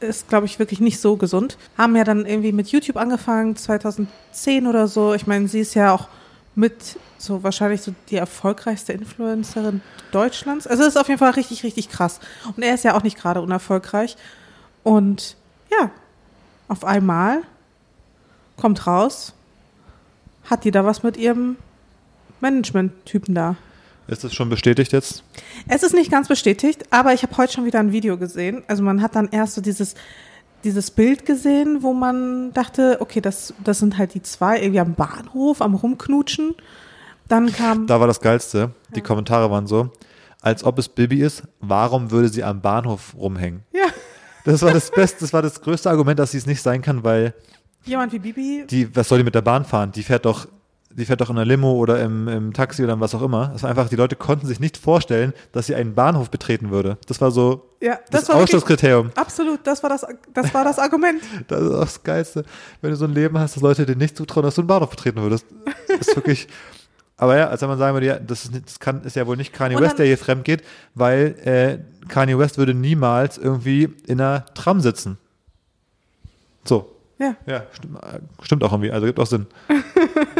ist, glaube ich, wirklich nicht so gesund. Haben ja dann irgendwie mit YouTube angefangen, 2010 oder so. Ich meine, sie ist ja auch mit so wahrscheinlich so die erfolgreichste Influencerin Deutschlands. Also es ist auf jeden Fall richtig, richtig krass. Und er ist ja auch nicht gerade unerfolgreich. Und ja, auf einmal kommt raus, hat die da was mit ihrem Management-Typen da. Ist das schon bestätigt jetzt? Es ist nicht ganz bestätigt, aber ich habe heute schon wieder ein Video gesehen. Also man hat dann erst so dieses, dieses Bild gesehen, wo man dachte, okay, das, das sind halt die zwei irgendwie am Bahnhof, am Rumknutschen. Dann kam. Da war das Geilste. Die Kommentare waren so, als ob es Bibi ist, warum würde sie am Bahnhof rumhängen? Ja. Das war das Beste, das war das größte Argument, dass sie es nicht sein kann, weil Jemand wie Bibi. die, was soll die mit der Bahn fahren? Die fährt doch, die fährt doch in einer Limo oder im, im Taxi oder was auch immer. Das war einfach, die Leute konnten sich nicht vorstellen, dass sie einen Bahnhof betreten würde. Das war so Ja, das, das, war Ausschlusskriterium. absolut, das war das, das war das Argument. Das ist auch das Geilste. Wenn du so ein Leben hast, dass Leute dir nicht zutrauen, dass du einen Bahnhof betreten würdest. Das ist wirklich. Aber ja, als wenn man sagen würde, ja, das ist, das kann, ist ja wohl nicht Kanye West, der hier fremd geht, weil äh, Kanye West würde niemals irgendwie in einer Tram sitzen. So. Ja. Ja, stimmt, äh, stimmt auch irgendwie, also gibt auch Sinn.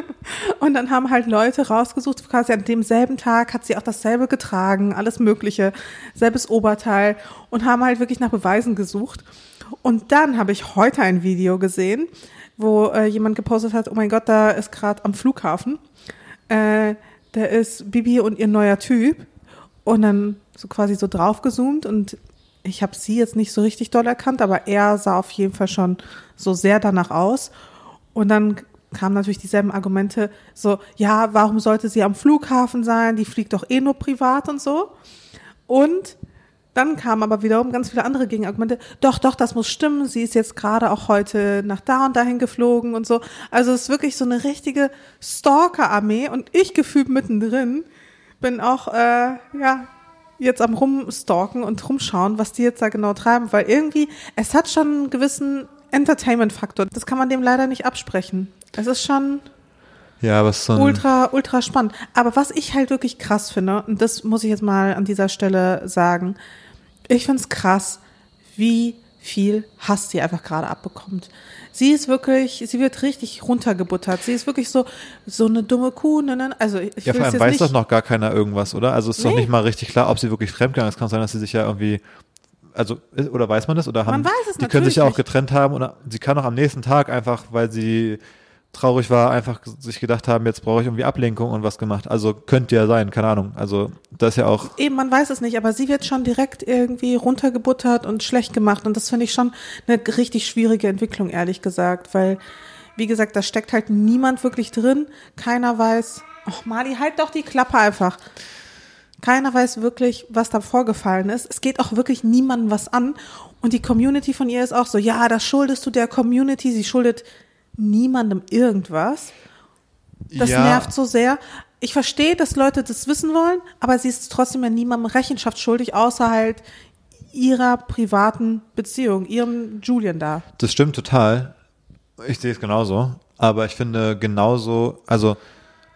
Und dann haben halt Leute rausgesucht, quasi an demselben Tag hat sie auch dasselbe getragen, alles Mögliche, selbes Oberteil und haben halt wirklich nach Beweisen gesucht. Und dann habe ich heute ein Video gesehen, wo äh, jemand gepostet hat, oh mein Gott, da ist gerade am Flughafen, äh, da ist Bibi und ihr neuer Typ und dann so quasi so draufgezoomt und ich habe sie jetzt nicht so richtig doll erkannt, aber er sah auf jeden Fall schon so sehr danach aus. Und dann kamen natürlich dieselben Argumente, so, ja, warum sollte sie am Flughafen sein? Die fliegt doch eh nur privat und so. Und dann kamen aber wiederum ganz viele andere Gegenargumente. Doch, doch, das muss stimmen. Sie ist jetzt gerade auch heute nach da und dahin geflogen und so. Also es ist wirklich so eine richtige Stalker-Armee und ich gefühlt mittendrin bin auch, äh, ja, jetzt am rumstalken und rumschauen, was die jetzt da genau treiben, weil irgendwie, es hat schon einen gewissen Entertainment-Faktor. Das kann man dem leider nicht absprechen. Es ist schon Ja, was so ultra, ultra spannend. Aber was ich halt wirklich krass finde, und das muss ich jetzt mal an dieser Stelle sagen, ich finde es krass, wie viel Hass sie einfach gerade abbekommt. Sie ist wirklich, sie wird richtig runtergebuttert. Sie ist wirklich so, so eine dumme Kuh. Ne, ne. Also ich ja, vor allem weiß nicht. doch noch gar keiner irgendwas, oder? Also ist doch Nee. nicht mal richtig klar, ob sie wirklich fremdgegangen ist. Kann sein, dass sie sich ja irgendwie, also, oder weiß man das? Oder haben, Man weiß es die können sich ja auch getrennt haben oder sie kann auch am nächsten Tag einfach, weil sie traurig war, einfach sich gedacht haben, jetzt brauche ich irgendwie Ablenkung und was gemacht. Also könnte ja sein, keine Ahnung. Also das ist ja auch, Eben, man weiß es nicht, aber sie wird schon direkt irgendwie runtergebuttert und schlecht gemacht. Und das finde ich schon eine richtig schwierige Entwicklung, ehrlich gesagt, weil, wie gesagt, da steckt halt niemand wirklich drin. Keiner weiß, ach Mali, halt doch die Klappe einfach. Keiner weiß wirklich, was da vorgefallen ist. Es geht auch wirklich niemandem was an. Und die Community von ihr ist auch so, ja, das schuldest du der Community. Sie schuldet niemandem irgendwas. Das ja, nervt so sehr. Ich verstehe, dass Leute das wissen wollen, aber sie ist trotzdem ja niemandem Rechenschaft schuldig, außer halt ihrer privaten Beziehung, ihrem Julian da. Das stimmt total. Ich sehe es genauso. Aber ich finde genauso, also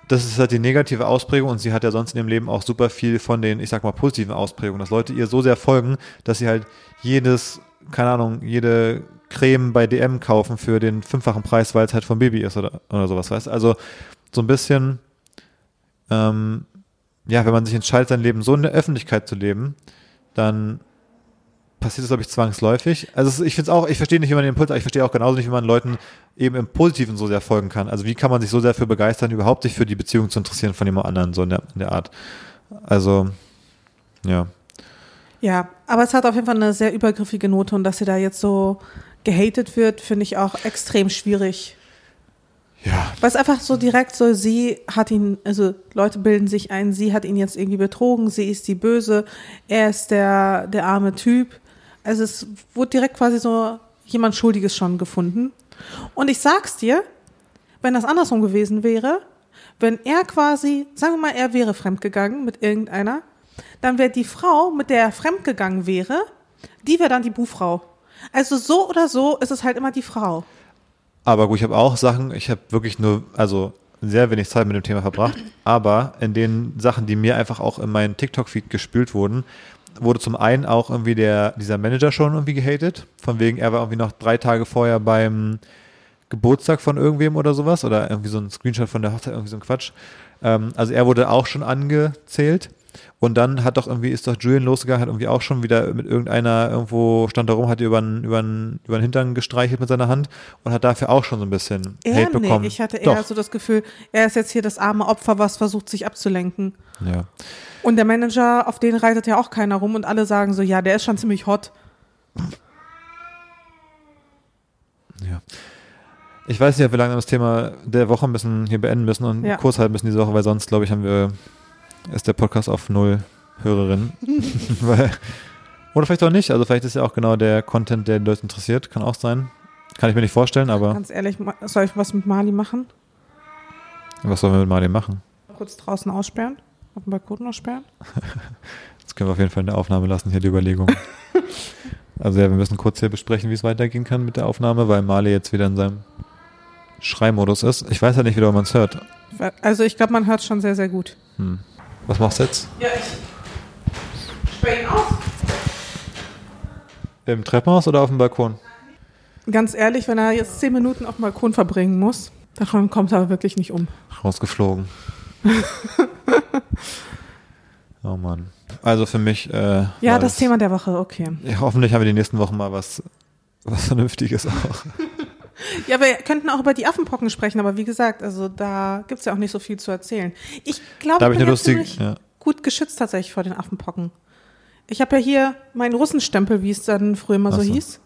das ist halt die negative Ausprägung und sie hat ja sonst in ihrem Leben auch super viel von den, ich sag mal, positiven Ausprägungen, dass Leute ihr so sehr folgen, dass sie halt jedes, keine Ahnung, jede Creme bei DM kaufen für den fünffachen Preis, weil es halt von Baby ist oder, oder sowas, weißt? Also so ein bisschen, ähm, ja, wenn man sich entscheidet, sein Leben so in der Öffentlichkeit zu leben, dann passiert das, glaube ich, zwangsläufig. Also ich finde es auch, ich verstehe nicht, wie man den Impuls, aber ich verstehe auch genauso nicht, wie man Leuten eben im Positiven so sehr folgen kann. Also wie kann man sich so sehr für begeistern, überhaupt sich für die Beziehung zu interessieren von jemand anderen, so in der, in der Art. Also, ja. Ja, aber es hat auf jeden Fall eine sehr übergriffige Note und dass sie da jetzt so gehatet wird, finde ich auch extrem schwierig. Ja. Weil es einfach so direkt so, sie hat ihn, also Leute bilden sich ein, sie hat ihn jetzt irgendwie betrogen, sie ist die Böse, er ist der, der arme Typ. Also es wurde direkt quasi so jemand Schuldiges schon gefunden. Und ich sag's dir, wenn das andersrum gewesen wäre, wenn er quasi, sagen wir mal, er wäre fremdgegangen mit irgendeiner, dann wäre die Frau, mit der er fremdgegangen wäre, die wäre dann die Buhfrau. Also so oder so ist es halt immer die Frau. Aber gut, ich habe auch Sachen, ich habe wirklich nur, also sehr wenig Zeit mit dem Thema verbracht, aber in den Sachen, die mir einfach auch in meinen TikTok-Feed gespült wurden, wurde zum einen auch irgendwie der, dieser Manager schon irgendwie gehatet, von wegen, er war irgendwie noch drei Tage vorher beim Geburtstag von irgendwem oder sowas oder irgendwie so ein Screenshot von der Hochzeit, irgendwie so ein Quatsch. Ähm, also er wurde auch schon angezählt. Und dann hat doch irgendwie, ist doch Julian losgegangen, hat irgendwie auch schon wieder mit irgendeiner irgendwo stand da rum, hat über den, über den, über den Hintern gestreichelt mit seiner Hand und hat dafür auch schon so ein bisschen Er, Hate nee, bekommen. ich hatte eher Doch. so das Gefühl, er ist jetzt hier das arme Opfer, was versucht, sich abzulenken. Ja. Und der Manager, auf den reitet ja auch keiner rum und alle sagen so, ja, der ist schon ziemlich hot. Ja. Ich weiß nicht, ob wir langsam das Thema der Woche ein bisschen hier beenden müssen und Ja. kurz halten müssen diese Woche, weil sonst, glaube ich, haben wir, ist der Podcast auf null Hörerinnen. oder vielleicht auch nicht. Also vielleicht ist ja auch genau der Content, der die Leute interessiert. Kann auch sein. Kann ich mir nicht vorstellen, aber Ganz ehrlich, soll ich was mit Mali machen? was sollen wir mit Marlin machen? Kurz draußen aussperren? Auf dem Balkon aussperren? Das können wir auf jeden Fall in der Aufnahme lassen, hier die Überlegung. also ja, wir müssen kurz hier besprechen, wie es weitergehen kann mit der Aufnahme, weil Marley jetzt wieder in seinem Schreimodus ist. Ich weiß ja nicht, wie man es hört. Also ich glaube, man hört schon sehr, sehr gut. Hm. Was machst du jetzt? Ja, ich sperre ihn aus. Im Treppenhaus oder auf dem Balkon? Ganz ehrlich, wenn er jetzt zehn Minuten auf dem Balkon verbringen muss, davon kommt er wirklich nicht um. Rausgeflogen. oh Mann. Also für mich. Äh, Ja, das Thema der Woche, okay. Ja, hoffentlich haben wir die nächsten Wochen mal was, was Vernünftiges auch. Ja, wir könnten auch über die Affenpocken sprechen, aber wie gesagt, also da gibt's ja auch nicht so viel zu erzählen. Ich glaube, Da ich bin lustige. ziemlich Ja. gut geschützt tatsächlich vor den Affenpocken. Ich habe ja hier meinen Russenstempel, wie es dann früher immer so, so. hieß.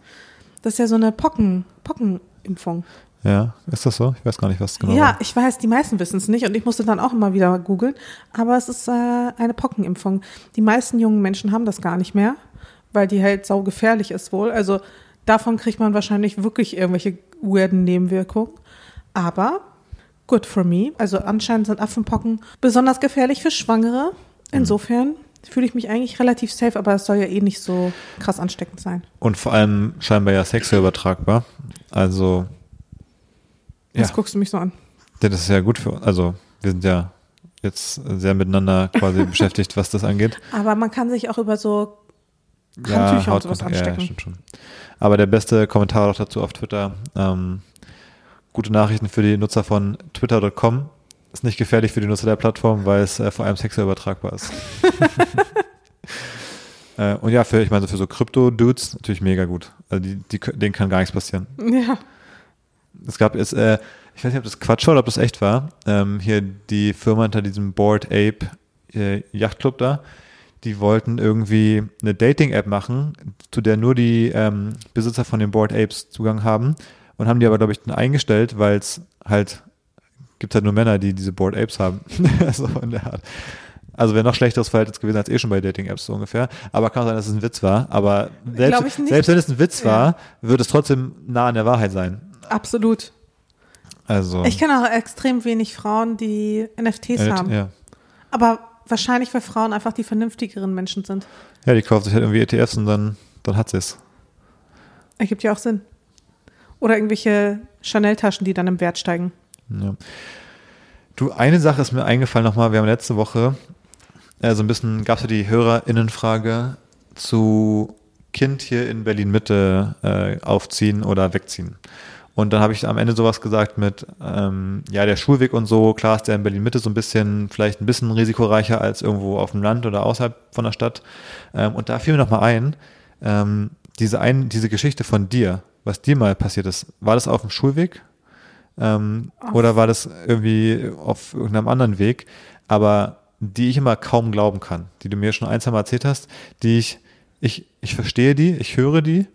Das ist ja so eine Pocken, Pockenimpfung. ja, ist das so? Ich weiß gar nicht, was genau. Ja, ich weiß, die meisten wissen es nicht und ich musste dann auch immer wieder googeln. Aber es ist äh, eine Pockenimpfung. Die meisten jungen Menschen haben das gar nicht mehr, weil die halt saugefährlich ist wohl. Also davon kriegt man wahrscheinlich wirklich irgendwelche weirden Nebenwirkungen. Aber good for me. Also anscheinend sind Affenpocken besonders gefährlich für Schwangere. Insofern fühle ich mich eigentlich relativ safe, aber es soll ja eh nicht so krass ansteckend sein. Und vor allem scheinbar ja sexuell übertragbar. Also, Ja. guckst du mich so an? ja, das ist ja gut für uns. Also, wir sind ja jetzt sehr miteinander quasi beschäftigt, was das angeht. Aber man kann sich auch über so Handtücher und sowas Hautkontakt, ja, anstecken. stimmt schon. Aber der beste Kommentar auch dazu auf Twitter, ähm, gute Nachrichten für die Nutzer von twitter.com. Ist nicht gefährlich für die Nutzer der Plattform, weil es äh, vor allem sexuell übertragbar ist. äh, und ja, für, ich meine, so für so Krypto-Dudes natürlich mega gut. Also die, die, denen kann gar nichts passieren. Ja. Es gab jetzt, äh, ich weiß nicht, ob das Quatsch war oder ob das echt war, ähm, hier die Firma hinter diesem Board Ape äh, Yachtclub da, die wollten irgendwie eine Dating-App machen, zu der nur die ähm, Besitzer von den Board Apes Zugang haben und haben die aber, glaube ich, dann eingestellt, weil es halt, gibt halt nur Männer, die diese Board Apes haben. so in der Art. Also wäre noch schlechteres Verhältnis gewesen als eh schon bei Dating-Apps so ungefähr. Aber kann auch sein, dass es ein Witz war. Aber selbst, selbst wenn es ein Witz Ja. war, wird es trotzdem nah an der Wahrheit sein. Absolut. Also Ich kenne auch extrem wenig Frauen, die NFTs haben. Ja. Aber wahrscheinlich, weil Frauen einfach die vernünftigeren Menschen sind. ja, die kauft sich halt irgendwie ETFs und dann, dann hat sie es. Ergibt ja auch Sinn. Oder irgendwelche Chanel-Taschen, die dann im Wert steigen. Ja. Du, eine Sache ist mir eingefallen nochmal. Wir haben letzte Woche äh, so ein bisschen, gab es ja die HörerInnenfrage zu Kind hier in Berlin-Mitte äh, aufziehen oder wegziehen. Und dann habe ich am Ende sowas gesagt mit, ähm, ja, der Schulweg und so, klar ist der in Berlin-Mitte so ein bisschen, vielleicht ein bisschen risikoreicher als irgendwo auf dem Land oder außerhalb von der Stadt. Ähm, und da fiel mir nochmal ein, ähm, diese, ein, diese Geschichte von dir, was dir mal passiert ist, war das auf dem Schulweg? Ähm, oder war das irgendwie auf irgendeinem anderen Weg? Aber die ich immer kaum glauben kann, die du mir schon ein, zwei Mal erzählt hast, die ich ich, ich verstehe die, ich höre die,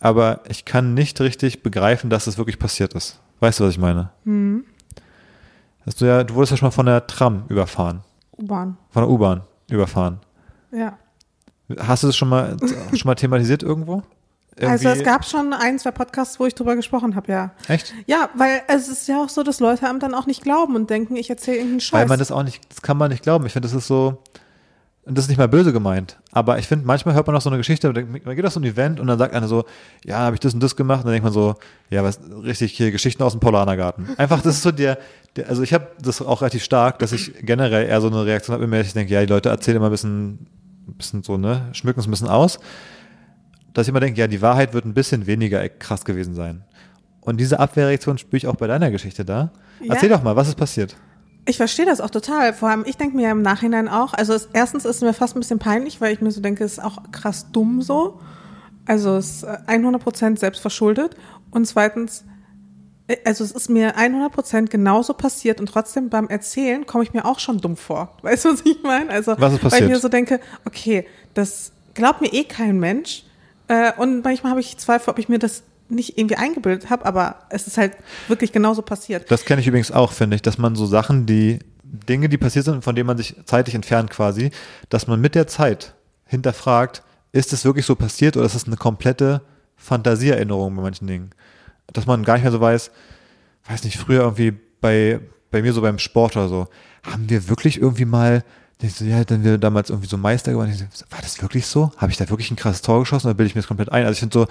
aber ich kann nicht richtig begreifen, dass es wirklich passiert ist. Weißt du, was ich meine? Hm. Hast du ja, du wurdest ja schon mal von der Tram überfahren. U-Bahn. Von der U-Bahn überfahren. Ja. Hast du das schon mal, schon mal thematisiert irgendwo? Also Irgendwie- es gab schon ein, zwei Podcasts, wo ich drüber gesprochen habe, ja. Echt? Ja, weil es ist ja auch so, dass Leute einem dann auch nicht glauben und denken, ich erzähle irgendeinen Scheiß. Weil man das auch nicht, das kann man nicht glauben. Ich finde, das ist so, und das ist nicht mal böse gemeint, aber ich finde, manchmal hört man auch so eine Geschichte, man geht auf so ein Event und dann sagt einer so, ja, habe ich das und das gemacht, und dann denkt man so, ja, was, richtig hier, Geschichten aus dem Polanergarten. Einfach, das ist so der, der also ich habe das auch relativ stark, dass ich generell eher so eine Reaktion habe, immer, ich denke, ja, die Leute erzählen immer ein bisschen, ein bisschen so, ne, schmücken es ein bisschen aus, dass ich immer denke, ja, die Wahrheit wird ein bisschen weniger krass gewesen sein. Und diese Abwehrreaktion spüre ich auch bei deiner Geschichte da. Ja. Erzähl doch mal, was ist passiert? Ich verstehe das auch total. Vor allem, ich denke mir im Nachhinein auch, also es, erstens ist es mir fast ein bisschen peinlich, weil ich mir so denke, es ist auch krass dumm so. Also es ist äh, 100% selbst verschuldet. Und zweitens, äh, also es ist mir 100% genauso passiert und trotzdem beim Erzählen komme ich mir auch schon dumm vor. Weißt du, was ich meine? Also, Was ist Weil passiert? ich mir so denke, okay, das glaubt mir eh kein Mensch. Äh, und manchmal habe ich Zweifel, ob ich mir das nicht irgendwie eingebildet habe, aber es ist halt wirklich genauso passiert. Das kenne ich übrigens auch, finde ich, dass man so Sachen, die Dinge, die passiert sind, von denen man sich zeitlich entfernt quasi, dass man mit der Zeit hinterfragt, ist es wirklich so passiert oder ist es eine komplette Fantasieerinnerung bei manchen Dingen? Dass man gar nicht mehr so weiß, weiß nicht, früher irgendwie bei, bei mir so beim Sport oder so, haben wir wirklich irgendwie mal, ja, dann wir damals irgendwie so Meister geworden, war das wirklich so? Habe ich da wirklich ein krasses Tor geschossen oder bilde ich mir das komplett ein? Also ich finde so,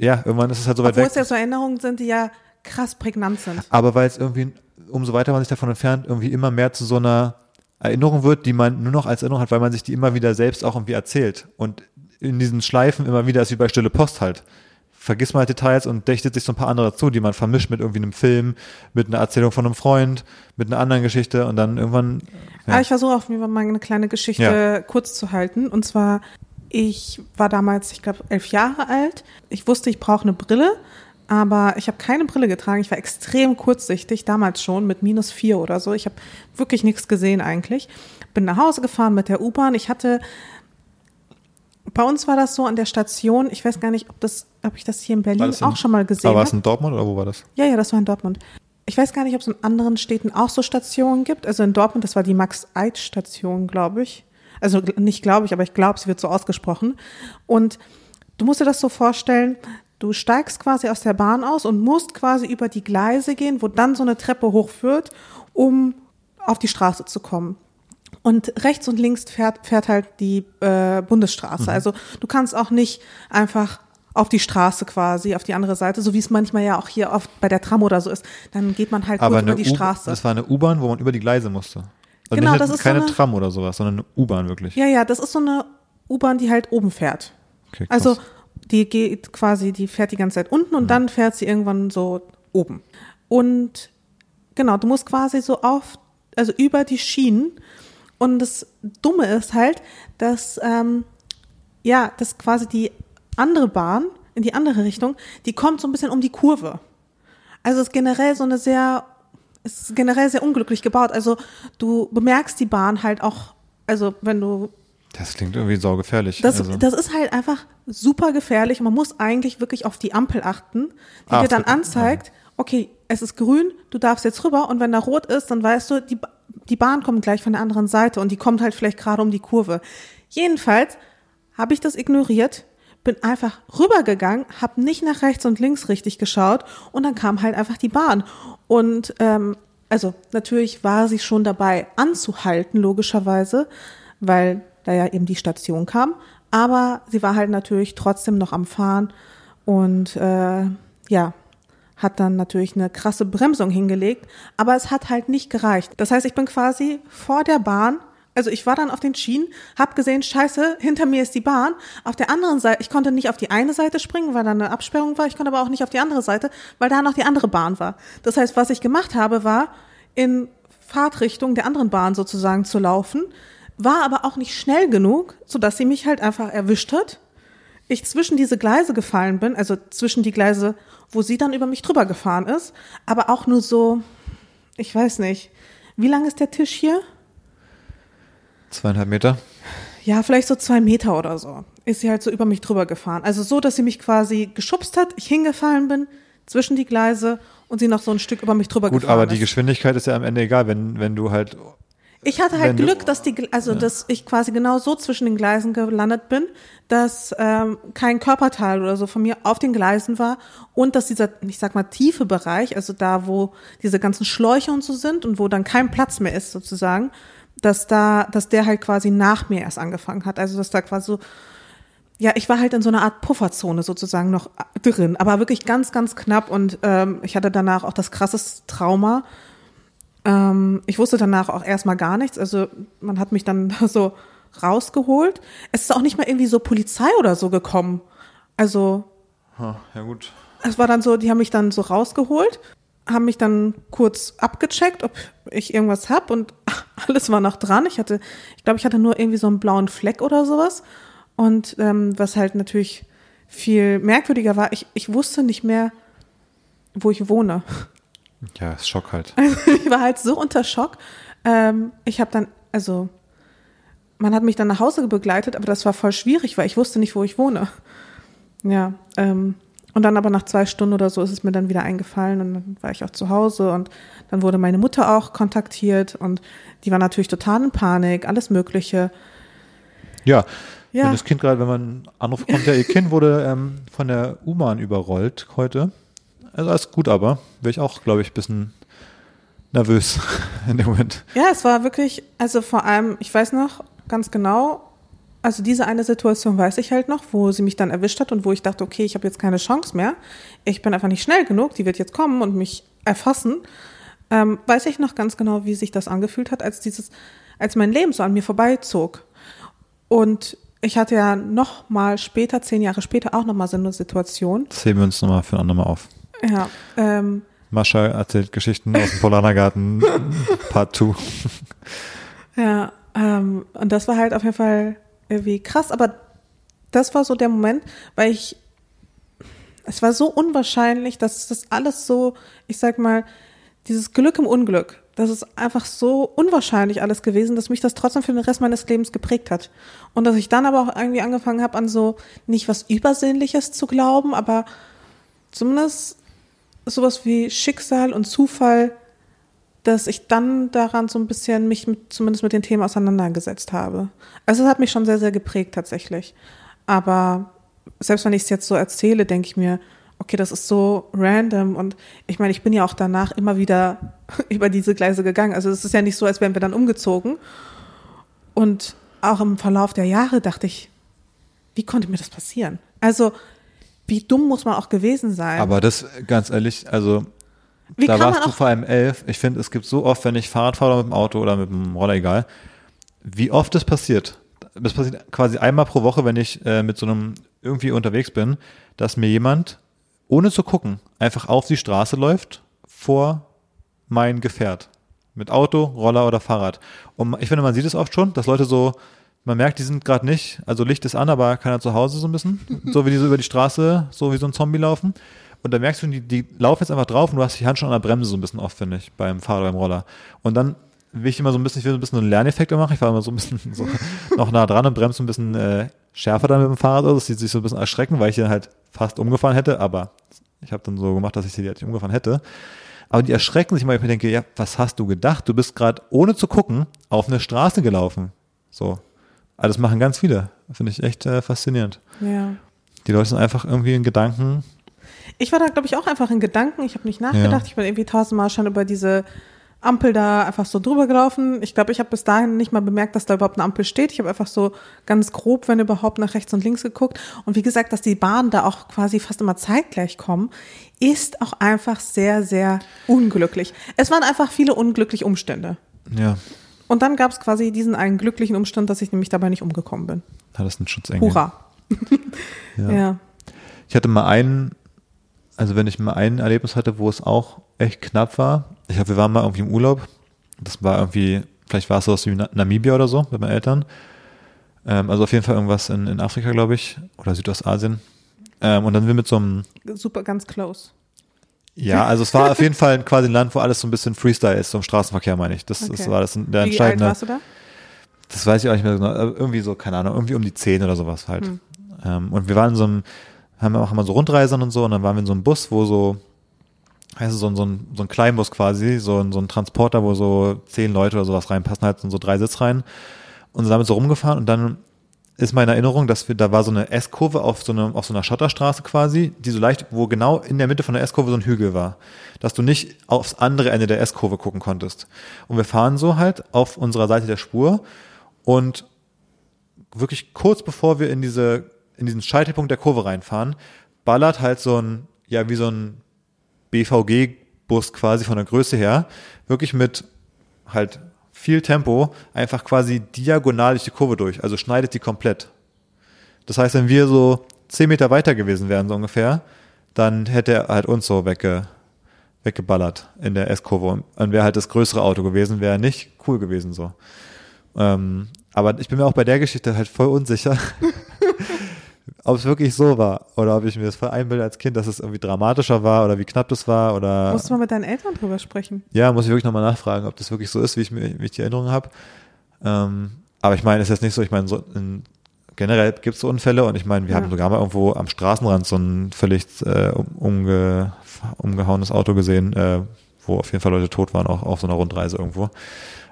ja, irgendwann ist es halt so weit Obwohl weg. es ja so Erinnerungen sind, die ja krass prägnant sind. Aber weil es irgendwie, umso weiter man sich davon entfernt, irgendwie immer mehr zu so einer Erinnerung wird, die man nur noch als Erinnerung hat, weil man sich die immer wieder selbst auch irgendwie erzählt. Und in diesen Schleifen immer wieder ist wie bei Stille Post halt. Vergisst man halt Details und dächtet sich so ein paar andere dazu, die man vermischt mit irgendwie einem Film, mit einer Erzählung von einem Freund, mit einer anderen Geschichte und dann irgendwann. Ja. Aber ich versuche auf jeden Fall mal eine kleine Geschichte Ja. kurz zu halten. Und zwar, ich war damals, ich glaube, elf Jahre alt. Ich wusste, ich brauche eine Brille, aber ich habe keine Brille getragen. Ich war extrem kurzsichtig, damals schon, mit minus vier oder so. Ich habe wirklich nichts gesehen eigentlich. Bin nach Hause gefahren mit der U-Bahn. Ich hatte, bei uns war das so an der Station, ich weiß gar nicht, ob, das, ob ich das hier in War Berlin das in- auch schon mal gesehen Aber war habe. es in Dortmund oder wo war das? Ja, ja, das war in Dortmund. Ich weiß gar nicht, ob es in anderen Städten auch so Stationen gibt. Also in Dortmund, das war die Max-Eid-Station, glaube ich. Also nicht glaube ich, aber ich glaube, sie wird so ausgesprochen. Und du musst dir das so vorstellen, du steigst quasi aus der Bahn aus und musst quasi über die Gleise gehen, wo dann so eine Treppe hochführt, um auf die Straße zu kommen. Und rechts und links fährt, fährt halt die äh, Bundesstraße. Also du kannst auch nicht einfach auf die Straße quasi, auf die andere Seite, so wie es manchmal ja auch hier oft bei der Tram oder so ist. Dann geht man halt über die Straße. Das war eine U-Bahn, wo man über die Gleise musste. Also Genau, das ist so keine eine- Tram oder sowas, sondern eine U-Bahn wirklich. Ja, ja, das ist so eine U-Bahn, die halt oben fährt. Okay. Also die geht quasi, die fährt die ganze Zeit unten und dann fährt sie irgendwann so oben. Und genau, du musst quasi so auf, also über die Schienen. Und das Dumme ist halt, dass ähm, ja, dass quasi die andere Bahn in die andere Richtung, die kommt so ein bisschen um die Kurve. Also es ist generell so eine sehr, ist generell sehr unglücklich gebaut. Also du bemerkst die Bahn halt auch, also wenn du Das klingt irgendwie saugefährlich. das, also. das ist halt einfach super gefährlich. Man muss eigentlich wirklich auf die Ampel achten, die Ah, dir dann anzeigt, okay, es ist grün, du darfst jetzt rüber und wenn da rot ist, dann weißt du, die, die Bahn kommt gleich von der anderen Seite und die kommt halt vielleicht gerade um die Kurve. Jedenfalls habe ich das ignoriert, bin einfach rübergegangen, habe nicht nach rechts und links richtig geschaut und dann kam halt einfach die Bahn. Und ähm, also natürlich war sie schon dabei anzuhalten, logischerweise, weil da ja eben die Station kam. Aber sie war halt natürlich trotzdem noch am Fahren und äh, ja, hat dann natürlich eine krasse Bremsung hingelegt, aber es hat halt nicht gereicht. Das heißt, ich bin quasi vor der Bahn, also ich war dann auf den Schienen, hab gesehen, scheiße, hinter mir ist die Bahn. Auf der anderen Seite, ich konnte nicht auf die eine Seite springen, weil da eine Absperrung war, ich konnte aber auch nicht auf die andere Seite, weil da noch die andere Bahn war. Das heißt, was ich gemacht habe, war in Fahrtrichtung der anderen Bahn sozusagen zu laufen, war aber auch nicht schnell genug, sodass sie mich halt einfach erwischt hat ich zwischen diese Gleise gefallen bin, also zwischen die Gleise, wo sie dann über mich drüber gefahren ist, aber auch nur so, ich weiß nicht, wie lang ist der Tisch hier? Zweieinhalb Meter. ja, vielleicht so zwei Meter oder so, ist sie halt so über mich drüber gefahren. Also so, dass sie mich quasi geschubst hat, ich hingefallen bin zwischen die Gleise und sie noch so ein Stück über mich drüber Gut, gefahren aber ist. die Geschwindigkeit ist ja am Ende egal, wenn, wenn du halt Ich hatte halt Glück, dass die, also dass ich quasi genau so zwischen den Gleisen gelandet bin, dass ähm, kein Körperteil oder so von mir auf den Gleisen war und dass dieser, ich sag mal, tiefe Bereich, also da, wo diese ganzen Schläuche und so sind und wo dann kein Platz mehr ist sozusagen, dass da, dass der halt quasi nach mir erst angefangen hat. Also dass da quasi so, ja, ich war halt in so einer Art Pufferzone sozusagen noch drin, aber wirklich ganz, ganz knapp und ähm, ich hatte danach auch das krasseste Trauma. Ähm, ich wusste danach auch erstmal gar nichts. Also man hat mich dann da so rausgeholt. Es ist auch nicht mal irgendwie so Polizei oder so gekommen. Also ja gut. es war dann so, die haben mich dann so rausgeholt, haben mich dann kurz abgecheckt, ob ich irgendwas hab und alles war noch dran. Ich hatte, ich glaube, ich hatte nur irgendwie so einen blauen Fleck oder sowas. Und ähm, was halt natürlich viel merkwürdiger war, ich, ich wusste nicht mehr, wo ich wohne. Ja, ist Schock halt. Also ich war halt so unter Schock. Ähm, ich habe dann, also man hat mich dann nach Hause begleitet, aber das war voll schwierig, weil ich wusste nicht, wo ich wohne. Ja, ähm, und dann aber nach zwei Stunden oder so ist es mir dann wieder eingefallen und dann war ich auch zu Hause und dann wurde meine Mutter auch kontaktiert und die war natürlich total in Panik, alles Mögliche. Ja, Ja. wenn das Kind gerade, wenn man Anruf kommt, ja, ihr Kind wurde ähm, von der U-Bahn überrollt heute. Also alles gut, aber wäre ich auch, glaube ich, ein bisschen nervös in dem Moment. Ja, es war wirklich, also vor allem, ich weiß noch ganz genau, also diese eine Situation weiß ich halt noch, wo sie mich dann erwischt hat und wo ich dachte, okay, ich habe jetzt keine Chance mehr. Ich bin einfach nicht schnell genug, die wird jetzt kommen und mich erfassen. Ähm, weiß ich noch ganz genau, wie sich das angefühlt hat, als dieses, als mein Leben so an mir vorbeizog. Und ich hatte ja noch mal später, zehn Jahre später, auch noch mal so eine Situation. Das heben wir uns nochmal für ein andermal auf. Ja, ähm, Mascha erzählt Geschichten aus dem Polanergarten, Part 2. Ja, ähm, und das war halt auf jeden Fall irgendwie krass, aber das war so der Moment, weil ich, es war so unwahrscheinlich, dass das alles so, ich sag mal, dieses Glück im Unglück, das ist einfach so unwahrscheinlich alles gewesen, dass mich das trotzdem für den Rest meines Lebens geprägt hat. Und dass ich dann aber auch irgendwie angefangen habe, an so nicht was Übersinnliches zu glauben, aber zumindest sowas wie Schicksal und Zufall, dass ich dann daran so ein bisschen mich mit, zumindest mit den Themen auseinandergesetzt habe. Also es hat mich schon sehr, sehr geprägt tatsächlich. Aber selbst wenn ich es jetzt so erzähle, denke ich mir, okay, das ist so random und ich meine, ich bin ja auch danach immer wieder über diese Gleise gegangen. Also es ist ja nicht so, als wären wir dann umgezogen. Und auch im Verlauf der Jahre dachte ich, wie konnte mir das passieren? Also wie dumm muss man auch gewesen sein? Aber das, ganz ehrlich, also Wie da warst du vor allem elf. Ich finde, es gibt so oft, wenn ich Fahrrad fahre mit dem Auto oder mit dem Roller, egal, wie oft das passiert. Das passiert quasi einmal pro Woche, wenn ich äh, mit so einem irgendwie unterwegs bin, dass mir jemand, ohne zu gucken, einfach auf die Straße läuft vor mein Gefährt. Mit Auto, Roller oder Fahrrad. Und ich finde, man sieht es oft schon, dass Leute so, man merkt, die sind gerade nicht, also Licht ist an, aber keiner zu Hause so ein bisschen. So wie die so über die Straße, so wie so ein Zombie laufen. Und dann merkst du, die, die laufen jetzt einfach drauf und du hast die Hand schon an der Bremse so ein bisschen oft, finde ich, beim Fahrrad, beim Roller. Und dann will ich immer so ein bisschen, ich will so ein bisschen einen Lerneffekt machen. Ich war immer so ein bisschen so noch nah dran und bremse so ein bisschen äh, schärfer dann mit dem Fahrrad, dass die sich so ein bisschen erschrecken, weil ich dann halt fast umgefahren hätte, aber ich habe dann so gemacht, dass ich sie halt nicht umgefahren hätte. Aber die erschrecken sich mal, ich mir denke, ja, was hast du gedacht? Du bist gerade ohne zu gucken auf eine Straße gelaufen. So. Aber das machen ganz viele. Finde ich echt äh, faszinierend. ja. Die Leute sind einfach irgendwie in Gedanken. Ich war da, glaube ich, auch einfach in Gedanken. Ich habe nicht nachgedacht. Ja. Ich bin irgendwie tausendmal schon über diese Ampel da einfach so drüber gelaufen. Ich glaube, ich habe bis dahin nicht mal bemerkt, dass da überhaupt eine Ampel steht. Ich habe einfach so ganz grob, wenn überhaupt, nach rechts und links geguckt. Und wie gesagt, dass die Bahnen da auch quasi fast immer zeitgleich kommen, ist auch einfach sehr, sehr unglücklich. Es waren einfach viele unglückliche Umstände. Ja, Und dann gab es quasi diesen einen glücklichen Umstand, dass ich nämlich dabei nicht umgekommen bin. hat das einen Schutzengel. Hurra. Ja. ja. Ich hatte mal einen, also wenn ich mal ein Erlebnis hatte, wo es auch echt knapp war. Ich glaube, wir waren mal irgendwie im Urlaub. Das war irgendwie, vielleicht war es Na- Namibia oder so mit meinen Eltern. Ähm, also auf jeden Fall irgendwas in, in Afrika, glaube ich, oder Südostasien. Ähm, und dann sind wir mit so einem, Super, ganz close. ja, also es war auf jeden Fall quasi ein Land, wo alles so ein bisschen Freestyle ist, so im Straßenverkehr meine ich. Das, das Okay. war das der Wie alt entscheidende. warst du da? Das weiß ich auch nicht mehr genau. Irgendwie so, keine Ahnung, irgendwie um die 10 oder sowas halt. Hm. Ähm, und wir waren in so einem, haben auch immer so Rundreisern und so, und dann waren wir in so einem Bus, wo so, heißt es so so ein, so ein Kleinbus quasi, so ein, so ein Transporter, wo so zehn Leute oder sowas reinpassen, halt so drei Sitzreihen. Und sind damit so rumgefahren und dann ist meine Erinnerung, dass wir, da war so eine S-Kurve auf so, eine, auf so einer Schotterstraße quasi, die so leicht, wo genau in der Mitte von der S-Kurve so ein Hügel war, dass du nicht aufs andere Ende der S-Kurve gucken konntest. Und wir fahren so halt auf unserer Seite der Spur und wirklich kurz bevor wir in diese, in diesen Scheitelpunkt der Kurve reinfahren, ballert halt so ein, ja, wie so ein BVG-Bus quasi von der Größe her, wirklich mit halt viel Tempo einfach quasi diagonal durch die Kurve durch, also schneidet die komplett. Das heißt, wenn wir so zehn Meter weiter gewesen wären, so ungefähr, dann hätte er halt uns so wegge, weggeballert in der S-Kurve. Und wäre halt das größere Auto gewesen, wäre nicht cool gewesen so. Ähm, aber ich bin mir auch bei der Geschichte halt voll unsicher, ob es wirklich so war oder ob ich mir das voll einbilde als Kind, dass es irgendwie dramatischer war oder wie knapp das war oder. Musst du mal mit deinen Eltern drüber sprechen. Ja, muss ich wirklich nochmal nachfragen, ob das wirklich so ist, wie ich, mir, wie ich die Erinnerung habe. Ähm, aber ich meine, es ist jetzt nicht so, ich meine, so in, generell gibt es so Unfälle und ich meine, wir Ja. haben sogar mal irgendwo am Straßenrand so ein völlig äh, um- umge, umgehauenes Auto gesehen, äh, wo auf jeden Fall Leute tot waren, auch auf so einer Rundreise irgendwo.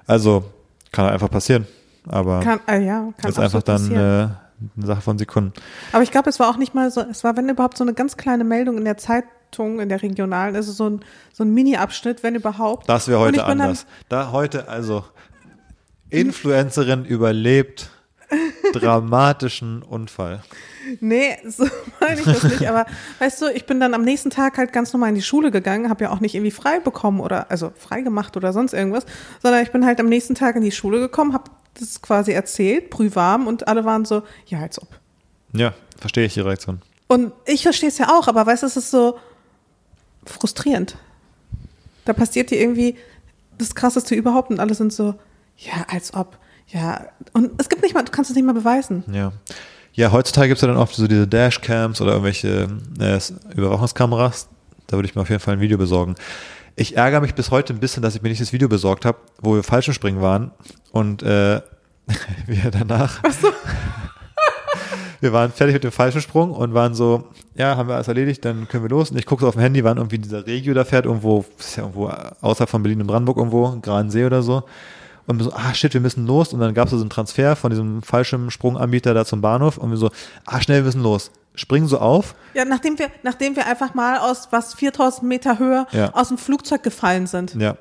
Also kann halt einfach passieren. Aber Kann, äh, ja, kann ist einfach dann äh, eine Sache von Sekunden. Aber ich glaube, es war auch nicht mal so, es war, wenn überhaupt, so eine ganz kleine Meldung in der Zeitung, in der regionalen, also so ein, so ein Mini-Abschnitt, wenn überhaupt. Das wäre heute anders. Da heute also Influencerin überlebt dramatischen Unfall. Nee, so meine ich das nicht. Aber weißt du, ich bin dann am nächsten Tag halt ganz normal in die Schule gegangen, habe ja auch nicht irgendwie frei bekommen oder, also frei gemacht oder sonst irgendwas, sondern ich bin halt am nächsten Tag in die Schule gekommen, habe das quasi erzählt, prühwarm und alle waren so, ja, als ob. Ja, verstehe ich die Reaktion. Und ich verstehe es ja auch, aber weißt du, es ist so frustrierend. Da passiert dir irgendwie das Krasseste überhaupt und alle sind so, ja, als ob. Ja, und es gibt nicht mal, du kannst es nicht mal beweisen. Ja. Ja, heutzutage gibt's ja dann oft so diese Dashcams oder irgendwelche äh, Überwachungskameras. Da würde ich mir auf jeden Fall ein Video besorgen. Ich ärgere mich bis heute ein bisschen, dass ich mir nicht das Video besorgt habe, wo wir Fallschirmspringen waren und äh, wir danach wir waren fertig mit dem Fallschirmsprung und waren so, ja, haben wir alles erledigt, dann können wir los. Und ich gucke so auf dem Handy, wann irgendwie dieser Regio da fährt, irgendwo, ist ja irgendwo außerhalb von Berlin und Brandenburg irgendwo, Gransee oder so. Und wir so, ah shit, wir müssen los. Und dann gab es so einen Transfer von diesem Fallschirmsprunganbieter da zum Bahnhof. Und wir so, ah schnell, wir müssen los. Springen so auf. Ja, nachdem wir, nachdem wir einfach mal aus was 4000 Meter Höhe Ja. aus dem Flugzeug gefallen sind. Ja.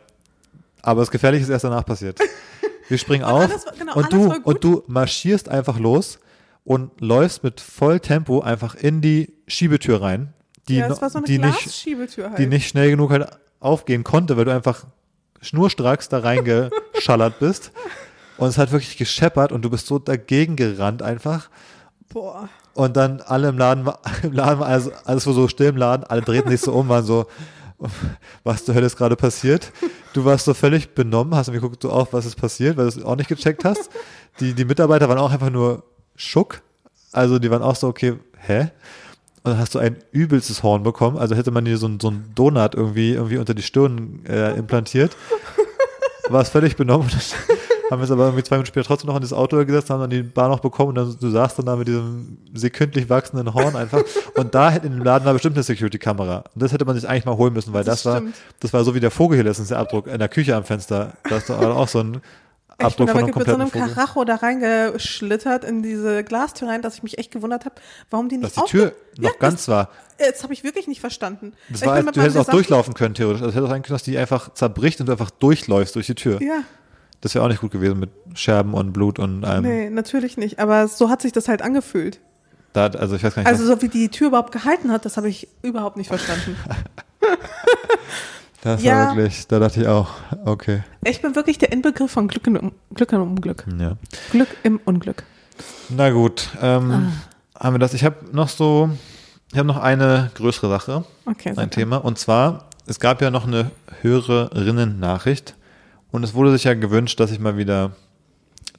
Aber das Gefährliche ist erst danach passiert. Wir springen auf alles genau, und, du, und du marschierst einfach los und läufst mit Volltempo einfach in die Schiebetür rein, die, ja, so die, nicht, halt. die nicht schnell genug halt aufgehen konnte, weil du einfach schnurstracks da reingeschallert bist. Und es hat wirklich gescheppert und du bist so dagegen gerannt einfach. Boah. Und dann alle im Laden, im Laden alles, alles war so still im Laden, alle drehten sich so um, waren so, was zur Hölle ist gerade passiert? Du warst so völlig benommen, hast mir geguckt, so auf, was ist passiert, weil du es auch nicht gecheckt hast. Die, die Mitarbeiter waren auch einfach nur schock. Also die waren auch so, okay, hä? Und dann hast du ein übelstes Horn bekommen. Also hätte man dir so so ein Donut irgendwie, irgendwie unter die Stirn äh, implantiert. Warst völlig benommen. Haben wir es aber irgendwie zwei Minuten später trotzdem noch in das Auto gesetzt, haben dann die Bar noch bekommen und dann, du saßt dann da mit diesem sekündlich wachsenden Horn einfach. Und da hätte in dem Laden war bestimmt eine Security-Kamera. Und das hätte man sich eigentlich mal holen müssen, weil das, Das war, das war so wie der Vogel hier letztens, der Abdruck in der Küche am Fenster. Da ist doch auch so ein Ich bin Abdruck aber mit so einem Vogel. Karacho da reingeschlittert in diese Glastür rein, dass ich mich echt gewundert habe, warum die nicht Dass die Tür noch ja, ganz war. Das, jetzt habe ich wirklich nicht verstanden. Das Ich war, mit du hättest auch durchlaufen können, theoretisch. Also es hätte auch sein können, dass die einfach zerbricht und du einfach durchläufst durch die Tür. Ja, Das wäre auch nicht gut gewesen mit Scherben und Blut und allem. nee, natürlich nicht. Aber so hat sich das halt angefühlt. Da, hat- also ich weiß gar nicht, Also so wie die Tür überhaupt gehalten hat, das habe ich überhaupt nicht verstanden. das ja. war wirklich, da dachte ich auch, okay. Ich bin wirklich der Inbegriff von Glück im, Glück im Unglück. Ja. Glück im Unglück. Na gut, ähm, Ah. haben wir das. Ich habe noch so, ich habe noch eine größere Sache, Okay, ein super. Thema. Und zwar, es gab ja noch eine Hörerinnen-Nachricht und es wurde sich ja gewünscht, dass ich mal wieder,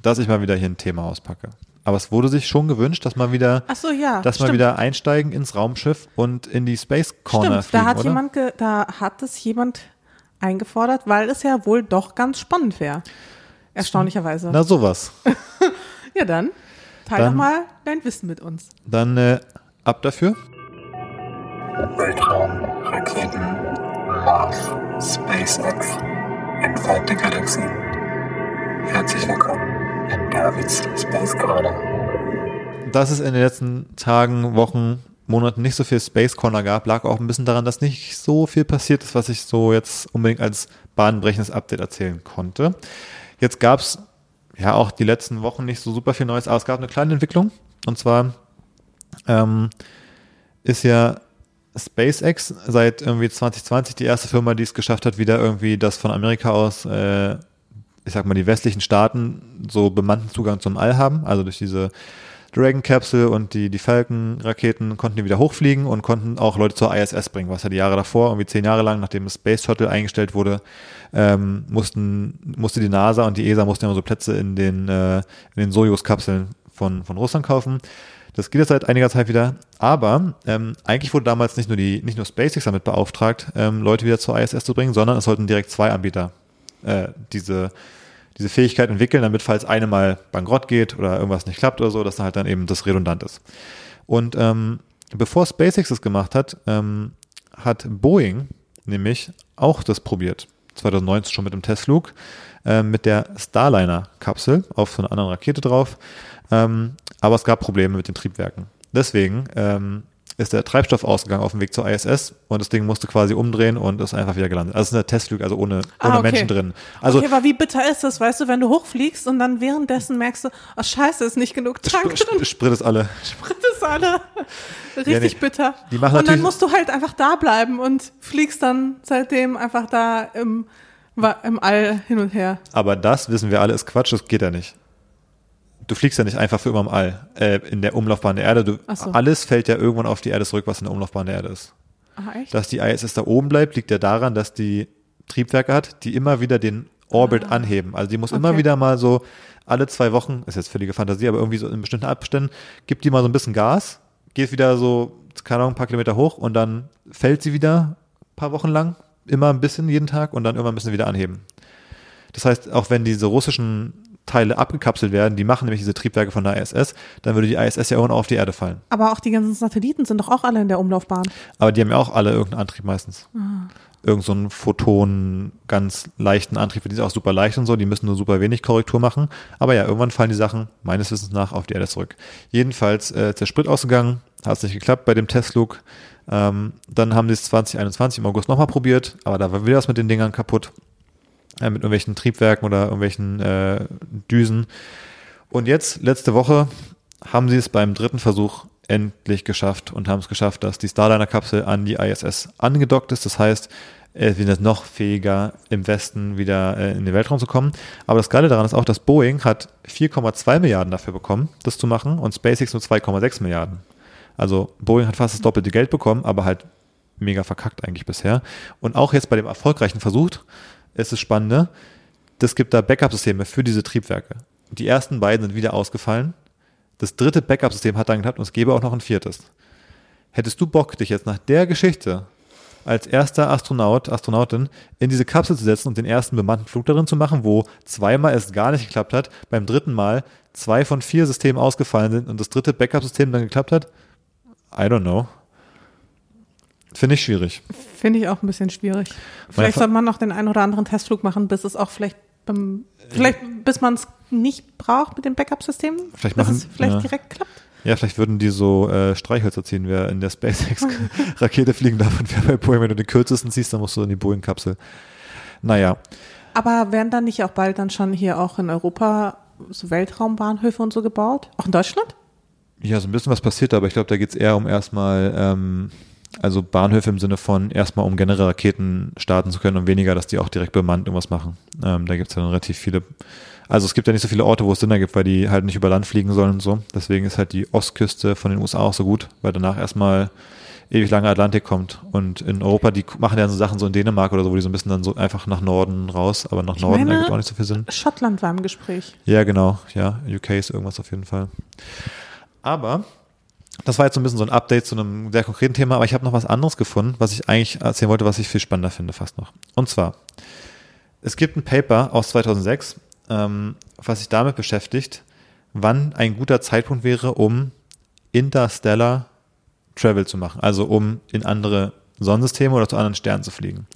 dass ich mal wieder hier ein Thema auspacke. Aber es wurde sich schon gewünscht, dass mal wieder, Ach so, ja. dass mal wieder einsteigen ins Raumschiff und in die Space Corner Stimmt, fliegen, da hat oder? jemand, ge, da hat es jemand eingefordert, weil es ja wohl doch ganz spannend wäre. Erstaunlicherweise. Na sowas. Ja, dann teil Dann- doch mal dein Wissen mit uns. Dann äh, ab dafür. Weltraum, Raketen, Mars, SpaceX, entfernte Galaxien. Herzlich willkommen in Davids Space Corner. Dass es in den letzten Tagen, Wochen, Monaten nicht so viel Space Corner gab, lag auch ein bisschen daran, dass nicht so viel passiert ist, was ich so jetzt unbedingt als bahnbrechendes Update erzählen konnte. Jetzt gab es ja auch die letzten Wochen nicht so super viel Neues, aber es gab eine kleine Entwicklung. Und zwar ähm, ist ja SpaceX seit irgendwie 2020 die erste Firma, die es geschafft hat, wieder irgendwie das von Amerika aus, äh, ich sag mal, die westlichen Staaten so bemannten Zugang zum All haben. Also durch diese Dragon Capsule und die, die Falcon-Raketen konnten die wieder hochfliegen und konnten auch Leute zur ISS bringen, was ja die Jahre davor, irgendwie zehn Jahre lang, nachdem das Space Shuttle eingestellt wurde, ähm, mussten, musste die NASA und die ESA mussten immer so Plätze in den, äh, in den Sojus-Kapseln von, von Russland kaufen. Das geht jetzt seit einiger Zeit wieder. Aber ähm, eigentlich wurde damals nicht nur die, nicht nur SpaceX damit beauftragt, ähm, Leute wieder zur ISS zu bringen, sondern es sollten direkt zwei Anbieter äh, diese, diese Fähigkeit entwickeln, damit falls eine mal bankrott geht oder irgendwas nicht klappt oder so, dass dann halt dann eben das redundant ist. Und ähm, bevor SpaceX das gemacht hat, ähm, hat Boeing nämlich auch das probiert. 2019 schon mit dem Testflug, äh, mit der Starliner-Kapsel auf so einer anderen Rakete drauf. Ähm, aber es gab Probleme mit den Triebwerken. Deswegen ähm, ist der Treibstoff ausgegangen auf dem Weg zur ISS und das Ding musste quasi umdrehen und ist einfach wieder gelandet. Also es ist ein Testflug, also ohne, ohne Ah, okay. Menschen drin. Also okay, aber wie bitter ist das, weißt du, wenn du hochfliegst und dann währenddessen merkst du, oh scheiße, ist nicht genug Tank sp drin, sp sprit es alle. Sprit ist alle. Richtig nee, bitter. die machen und dann musst du halt einfach da bleiben und fliegst dann seitdem einfach da im, im All hin und her. Aber das wissen wir alle ist Quatsch, das geht ja nicht. Du fliegst ja nicht einfach für immer im All, äh, in der Umlaufbahn der Erde. Du, Ach so. Alles fällt ja irgendwann auf die Erde zurück, was in der Umlaufbahn der Erde ist. Ah, echt? Dass die ISS da oben bleibt, liegt ja daran, dass die Triebwerke hat, die immer wieder den Orbit anheben. Also die muss immer Ah. Okay. wieder mal so alle zwei Wochen, ist jetzt völlige Fantasie, aber irgendwie so in bestimmten Abständen, gibt die mal so ein bisschen Gas, geht wieder so, keine Ahnung, ein paar Kilometer hoch und dann fällt sie wieder ein paar Wochen lang, immer ein bisschen jeden Tag und dann irgendwann müssen sie wieder anheben. Das heißt, auch wenn diese russischen Teile abgekapselt werden, die machen nämlich diese Triebwerke von der ISS, dann würde die ISS ja irgendwann auf die Erde fallen. Aber auch die ganzen Satelliten sind doch auch alle in der Umlaufbahn. Aber die haben ja auch alle irgendeinen Antrieb meistens. Irgend so einen Photon, ganz leichten Antrieb, die sind auch super leicht und so, die müssen nur super wenig Korrektur machen. Aber ja, irgendwann fallen die Sachen meines Wissens nach auf die Erde zurück. Jedenfalls äh, ist der Sprit ausgegangen, hat es nicht geklappt bei dem Testflug. Ähm, dann haben die es 2021 im August nochmal probiert, aber da war wieder was mit den Dingern kaputt. Äh, mit irgendwelchen Triebwerken oder irgendwelchen äh, Düsen. Und jetzt, letzte Woche, haben sie es beim dritten Versuch endlich geschafft und haben es geschafft, dass die Starliner-Kapsel an die ISS angedockt ist. Das heißt, äh, wir sind noch fähiger, im Westen wieder äh, in den Weltraum zu kommen. Aber das Geile daran ist auch, dass Boeing hat 4,2 Milliarden dafür bekommen, das zu machen, und SpaceX nur 2,6 Milliarden. Also Boeing hat fast das doppelte Geld bekommen, aber halt mega verkackt eigentlich bisher. Und auch jetzt bei dem erfolgreichen Versuch ist es Spannende, das gibt da Backup-Systeme für diese Triebwerke. Die ersten beiden sind wieder ausgefallen. Das dritte Backup-System hat dann geklappt und es gäbe auch noch ein viertes. Hättest du Bock, dich jetzt nach der Geschichte als erster Astronaut, Astronautin in diese Kapsel zu setzen und den ersten bemannten Flug darin zu machen, wo zweimal es gar nicht geklappt hat, beim dritten Mal zwei von vier Systemen ausgefallen sind und das dritte Backup-System dann geklappt hat? I don't know. Finde ich schwierig. Finde ich auch ein bisschen schwierig. Vielleicht Fa- sollte man noch den einen oder anderen Testflug machen, bis es auch vielleicht beim, vielleicht bis man es nicht braucht mit dem Backup-System, Vielleicht bis machen- es vielleicht ja. direkt klappt. Ja, vielleicht würden die so äh, Streichhölzer ziehen, wer in der SpaceX-Rakete fliegen darf und wer bei Boeing, wenn du den kürzesten ziehst, dann musst du in die Boeing-Kapsel. Naja, Aber werden dann nicht auch bald dann schon hier auch in Europa so Weltraumbahnhöfe und so gebaut? Auch in Deutschland? ja, so ein bisschen was passiert, aber ich glaube, da geht's eher um erstmal, ähm, also Bahnhöfe im Sinne von erstmal um generell Raketen starten zu können und weniger, dass die auch direkt bemannt irgendwas machen. Ähm, da gibt's dann relativ viele, also es gibt ja nicht so viele Orte, wo es Sinn ergibt, weil die halt nicht über Land fliegen sollen und so. Deswegen ist halt die Ostküste von den USA auch so gut, weil danach erstmal ewig lange Atlantik kommt. Und in Europa, die machen ja so Sachen so in Dänemark oder so, wo die so ein bisschen dann so einfach nach Norden raus, aber nach Ich Norden meine- ergibt auch nicht so viel Sinn. Schottland war im Gespräch. Ja, genau. Ja, UK ist irgendwas auf jeden Fall. Aber das war jetzt so ein bisschen so ein Update zu einem sehr konkreten Thema, aber ich habe noch was anderes gefunden, was ich eigentlich erzählen wollte, was ich viel spannender finde fast noch. Und zwar, es gibt ein Paper aus 2006, ähm, was sich damit beschäftigt, wann ein guter Zeitpunkt wäre, um Interstellar Travel zu machen, also um in andere Sonnensysteme oder zu anderen Sternen zu fliegen.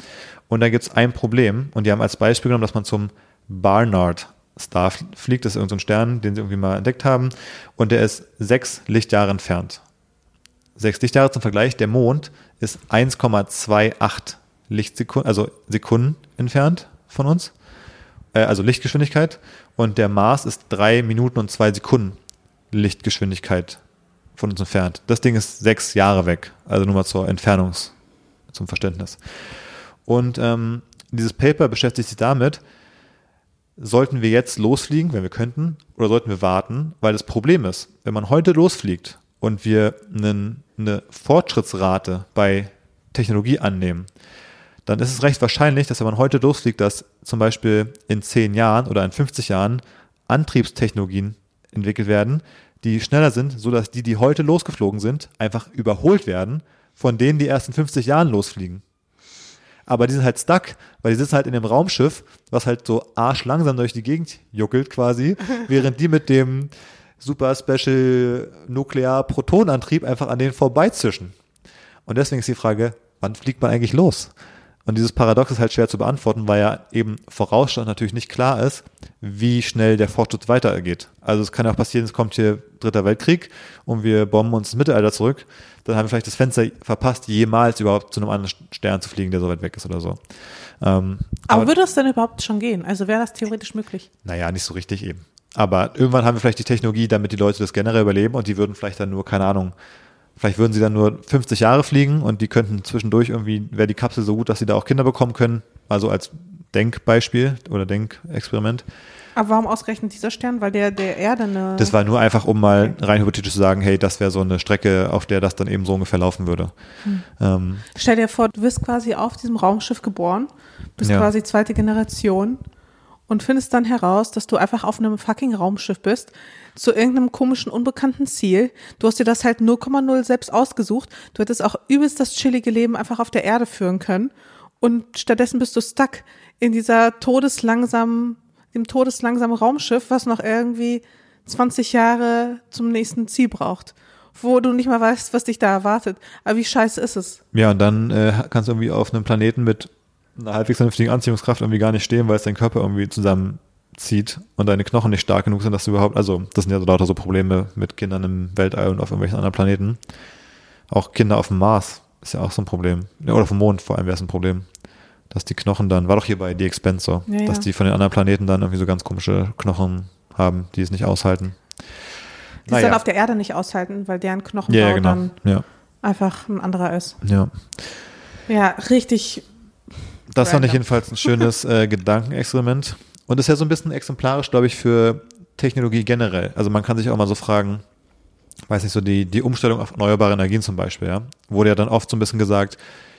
Und da gibt es ein Problem und die haben als Beispiel genommen, dass man zum Barnard Star fliegt, das ist irgendein Stern, den sie irgendwie mal entdeckt haben und der ist sechs Lichtjahre entfernt. Sechs Lichtjahre zum Vergleich, der Mond ist 1,28 Lichtsekunden, also Sekunden entfernt von uns, äh, also Lichtgeschwindigkeit und der Mars ist drei Minuten und zwei Sekunden Lichtgeschwindigkeit von uns entfernt. Das Ding ist sechs Jahre weg, also nur mal zur Entfernungs, zum Verständnis. Und ähm, dieses Paper beschäftigt sich damit, sollten wir jetzt losfliegen, wenn wir könnten, oder sollten wir warten? Weil das Problem ist, wenn man heute losfliegt und wir einen, eine Fortschrittsrate bei Technologie annehmen, dann ist es recht wahrscheinlich, dass wenn man heute losfliegt, dass zum Beispiel in 10 Jahren oder in 50 Jahren Antriebstechnologien entwickelt werden, die schneller sind, sodass die, die heute losgeflogen sind, einfach überholt werden von denen, die erst in 50 Jahren losfliegen. Aber die sind halt stuck, weil die sitzen halt in dem Raumschiff, was halt so arschlangsam durch die Gegend juckelt quasi, während die mit dem Super Special Nuklear Protonantrieb einfach an denen vorbeizischen. Und deswegen ist die Frage, wann fliegt man eigentlich los? Und dieses Paradox ist halt schwer zu beantworten, weil ja eben vorausschauend natürlich nicht klar ist, wie schnell der Fortschritt weitergeht. Also es kann ja auch passieren, es kommt hier Dritter Weltkrieg und wir bomben uns ins Mittelalter zurück. Dann haben wir vielleicht das Fenster verpasst, jemals überhaupt zu einem anderen Stern zu fliegen, der so weit weg ist oder so. Ähm, aber, aber würde das denn überhaupt schon gehen? Also wäre das theoretisch möglich? Naja, nicht so richtig eben. Aber irgendwann haben wir vielleicht die Technologie, damit die Leute das generell überleben und die würden vielleicht dann nur, keine Ahnung, Vielleicht würden sie dann nur 50 Jahre fliegen und die könnten zwischendurch irgendwie, wäre die Kapsel so gut, dass sie da auch Kinder bekommen können. Also als Denkbeispiel oder Denkexperiment. Aber warum ausgerechnet dieser Stern? Weil der der Erde eine. Das war nur einfach, um mal rein hypothetisch zu sagen, hey, das wäre so eine Strecke, auf der das dann eben so ungefähr laufen würde. Hm. Ähm, Stell dir vor, du wirst quasi auf diesem Raumschiff geboren, bist ja. quasi zweite Generation und findest dann heraus, dass du einfach auf einem fucking Raumschiff bist, zu irgendeinem komischen, unbekannten Ziel. Du hast dir das halt 0,0 selbst ausgesucht. Du hättest auch übelst das chillige Leben einfach auf der Erde führen können. Und stattdessen bist du stuck in dieser todeslangsamen, dem todeslangsamen Raumschiff, was noch irgendwie 20 Jahre zum nächsten Ziel braucht wo du nicht mal weißt, was dich da erwartet. Aber wie scheiße ist es? Ja, und dann äh, kannst du irgendwie auf einem Planeten mit einer halbwegs vernünftigen Anziehungskraft irgendwie gar nicht stehen, weil es dein Körper irgendwie zusammen zieht und deine Knochen nicht stark genug sind, dass du überhaupt, also das sind ja so lauter so Probleme mit Kindern im Weltall und auf irgendwelchen anderen Planeten. Auch Kinder auf dem Mars ist ja auch so ein Problem. Ja, oder auf dem Mond vor allem wäre es ein Problem. Dass die Knochen dann, war doch hier bei The Expense so, ja, dass die von den anderen Planeten dann irgendwie so ganz komische Knochen haben, die es nicht aushalten. Die naja. es dann auf der Erde nicht aushalten, weil deren Knochenbau ja, genau. dann ja. einfach ein anderer ist. Ja. Ja, richtig. Das fand ich jedenfalls ein schönes äh, Gedankenexperiment. Und ist ja so ein bisschen exemplarisch, glaube ich, für Technologie generell. Also man kann sich auch mal so fragen, weiß nicht, so die, die Umstellung auf erneuerbare Energien zum Beispiel, ja, wurde ja dann oft so ein bisschen gesagt,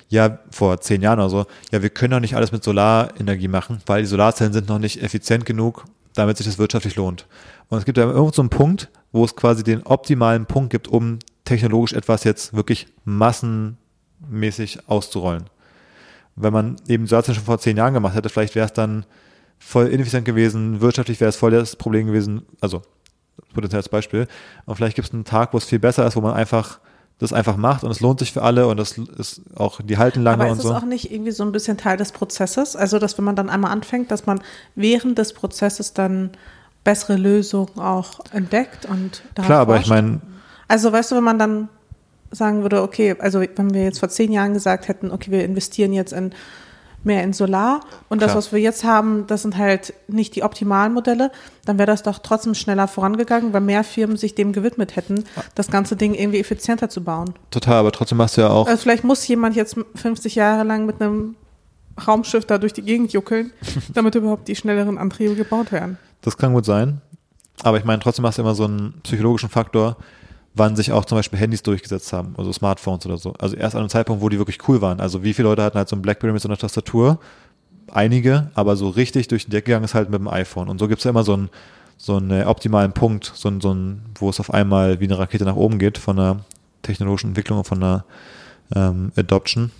ja, vor zehn Jahren oder so, ja, wir können doch nicht alles mit Solarenergie machen, weil die Solarzellen sind noch nicht effizient genug, damit sich das wirtschaftlich lohnt. Und es gibt ja irgendwo so einen Punkt, wo es quasi den optimalen Punkt gibt, um technologisch etwas jetzt wirklich massenmäßig auszurollen. Wenn man eben Solarzellen schon vor zehn Jahren gemacht hätte, vielleicht wäre es dann voll ineffizient gewesen, wirtschaftlich wäre es voll das Problem gewesen, also potenziell als Beispiel. Und vielleicht gibt es einen Tag, wo es viel besser ist, wo man einfach das einfach macht und es lohnt sich für alle und das ist auch, die halten lange Aber und so. ist es auch nicht irgendwie so ein bisschen Teil des Prozesses? Also, dass wenn man dann einmal anfängt, dass man während des Prozesses dann bessere Lösungen auch entdeckt und da Klar, aber ich meine. Also, weißt du, wenn man dann sagen würde, okay, also wenn wir jetzt vor zehn Jahren gesagt hätten, okay, wir investieren jetzt in mehr in Solar und Klar. das, was wir jetzt haben, das sind halt nicht die optimalen Modelle, dann wäre das doch trotzdem schneller vorangegangen, weil mehr Firmen sich dem gewidmet hätten, das ganze Ding irgendwie effizienter zu bauen. Total, aber trotzdem machst du ja auch. Also vielleicht muss jemand jetzt 50 Jahre lang mit einem Raumschiff da durch die Gegend juckeln, damit überhaupt die schnelleren Antriebe gebaut werden. Das kann gut sein. Aber ich meine, trotzdem hast du immer so einen psychologischen Faktor, wann sich auch zum Beispiel Handys durchgesetzt haben, also Smartphones oder so. Also erst an einem Zeitpunkt, wo die wirklich cool waren. Also wie viele Leute hatten halt so ein Blackberry mit so einer Tastatur? Einige, aber so richtig durch den Deck gegangen ist halt mit dem iPhone. Und so gibt's ja immer so einen, so einen optimalen Punkt, so einen, so einen, wo es auf einmal wie eine Rakete nach oben geht von der technologischen Entwicklung und von der ähm, Adoption.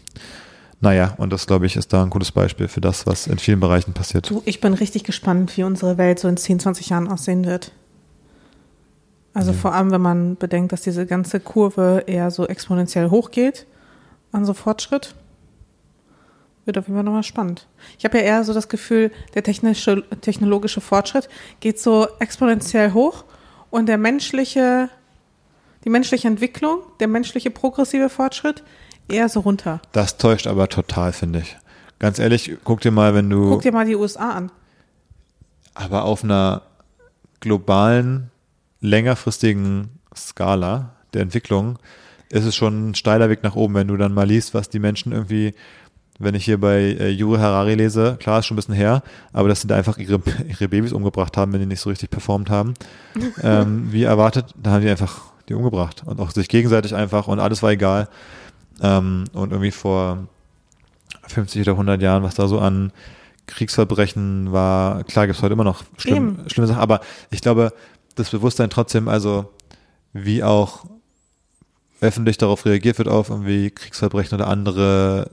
Naja, und das, glaube ich, ist da ein gutes Beispiel für das, was in vielen Bereichen passiert. Du, ich bin richtig gespannt, wie unsere Welt so in 10, 20 Jahren aussehen wird. Also Nee. vor allem, wenn man bedenkt, dass diese ganze Kurve eher so exponentiell hochgeht an so Fortschritt. Wird auf jeden Fall nochmal spannend. Ich habe ja eher so das Gefühl, der technische, technologische Fortschritt geht so exponentiell hoch und der menschliche, die menschliche Entwicklung, der menschliche progressive Fortschritt eher so runter. Das täuscht aber total, finde ich. Ganz ehrlich, guck dir mal, wenn du Guck dir mal die USA an. aber auf einer globalen, längerfristigen Skala der Entwicklung ist es schon ein steiler Weg nach oben, wenn du dann mal liest, was die Menschen irgendwie, wenn ich hier bei äh, Yuri Harari lese, klar, ist schon ein bisschen her, aber dass sie da einfach ihre, ihre Babys umgebracht haben, wenn die nicht so richtig performt haben, ähm, wie erwartet, da haben die einfach die umgebracht und auch sich gegenseitig einfach und alles war egal. Ähm, und irgendwie vor 50 oder 100 Jahren, was da so an Kriegsverbrechen war, klar gibt es heute immer noch schlimm, schlimme Sachen, aber ich glaube, das Bewusstsein trotzdem, also wie auch öffentlich darauf reagiert wird auf irgendwie Kriegsverbrechen oder andere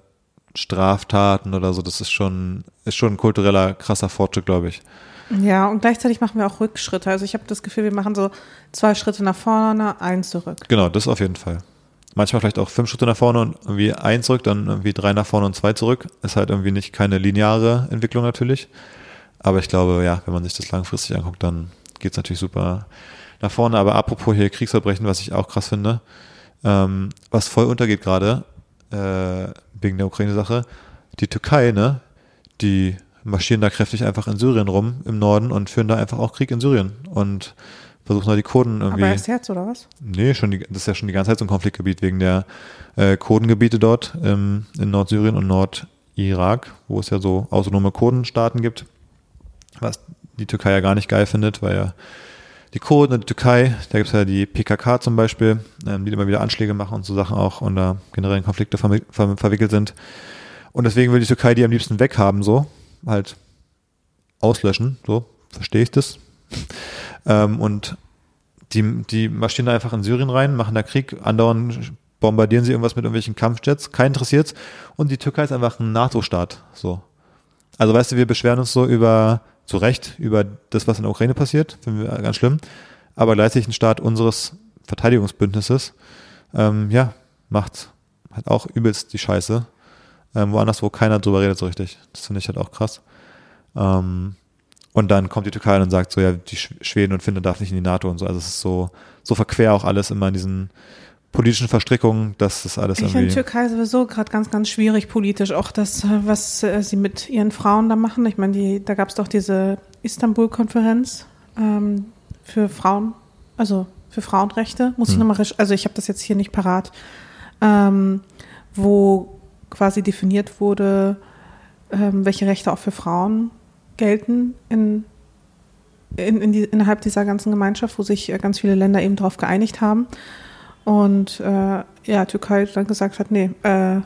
Straftaten oder so, das ist schon, ist schon ein kultureller krasser Fortschritt, glaube ich. Ja, und gleichzeitig machen wir auch Rückschritte. Also ich habe das Gefühl, wir machen so zwei Schritte nach vorne, eins zurück. Genau, das auf jeden Fall. Manchmal vielleicht auch fünf Schritte nach vorne und irgendwie ein zurück, dann irgendwie drei nach vorne und zwei zurück. Ist halt irgendwie nicht keine lineare Entwicklung natürlich. Aber ich glaube, ja, wenn man sich das langfristig anguckt, dann geht's natürlich super nach vorne. Aber apropos hier Kriegsverbrechen, was ich auch krass finde, ähm, was voll untergeht gerade, äh, wegen der Ukraine-Sache, die Türkei, ne, die marschieren da kräftig einfach in Syrien rum, im Norden und führen da einfach auch Krieg in Syrien und versuchen da die Kurden irgendwie. Aber erst jetzt, oder was? Nee, schon die, das ist ja schon die ganze Zeit so ein Konfliktgebiet wegen der äh, Kurdengebiete dort ähm, in Nordsyrien und Nordirak, wo es ja so autonome Kurdenstaaten gibt, was die Türkei ja gar nicht geil findet, weil ja die Kurden und die Türkei, da gibt es ja die PKK zum Beispiel, ähm, die immer wieder Anschläge machen und so Sachen auch und da generell Konflikte vermi- ver verwickelt sind. Und deswegen will die Türkei die am liebsten weghaben, so, halt auslöschen, so, verstehe ich das. ähm, und die, die marschieren da einfach in Syrien rein, machen da Krieg, andauernd bombardieren sie irgendwas mit irgendwelchen Kampfjets, keinen interessiert's. Und die Türkei ist einfach ein NATO-Staat, so. Also weißt du, wir beschweren uns so über, zu Recht, über das, was in der Ukraine passiert, finden wir ganz schlimm. Aber gleichzeitig ein Staat unseres Verteidigungsbündnisses, ähm, ja, macht halt auch übelst die Scheiße. Ähm, woanders, wo keiner drüber redet so richtig. Das finde ich halt auch krass. Ähm, und dann kommt die Türkei und sagt so, ja, die Sch- Schweden und Finnland darf nicht in die NATO und so. Also es ist so, so verquer auch alles immer in diesen politischen Verstrickungen, dass das alles Ich finde irgendwie. Türkei sowieso gerade ganz, ganz schwierig politisch. Auch das, was äh, sie mit ihren Frauen da machen. Ich meine, da gab es doch diese Istanbul-Konferenz ähm, für Frauen, also für Frauenrechte. Muss ich Hm. nochmal, resch- also ich habe das jetzt hier nicht parat, ähm, wo quasi definiert wurde, ähm, welche Rechte auch für Frauen gelten in, in, in die, innerhalb dieser ganzen Gemeinschaft, wo sich äh, ganz viele Länder eben darauf geeinigt haben. Und äh, ja, Türkei dann gesagt hat, nee, äh,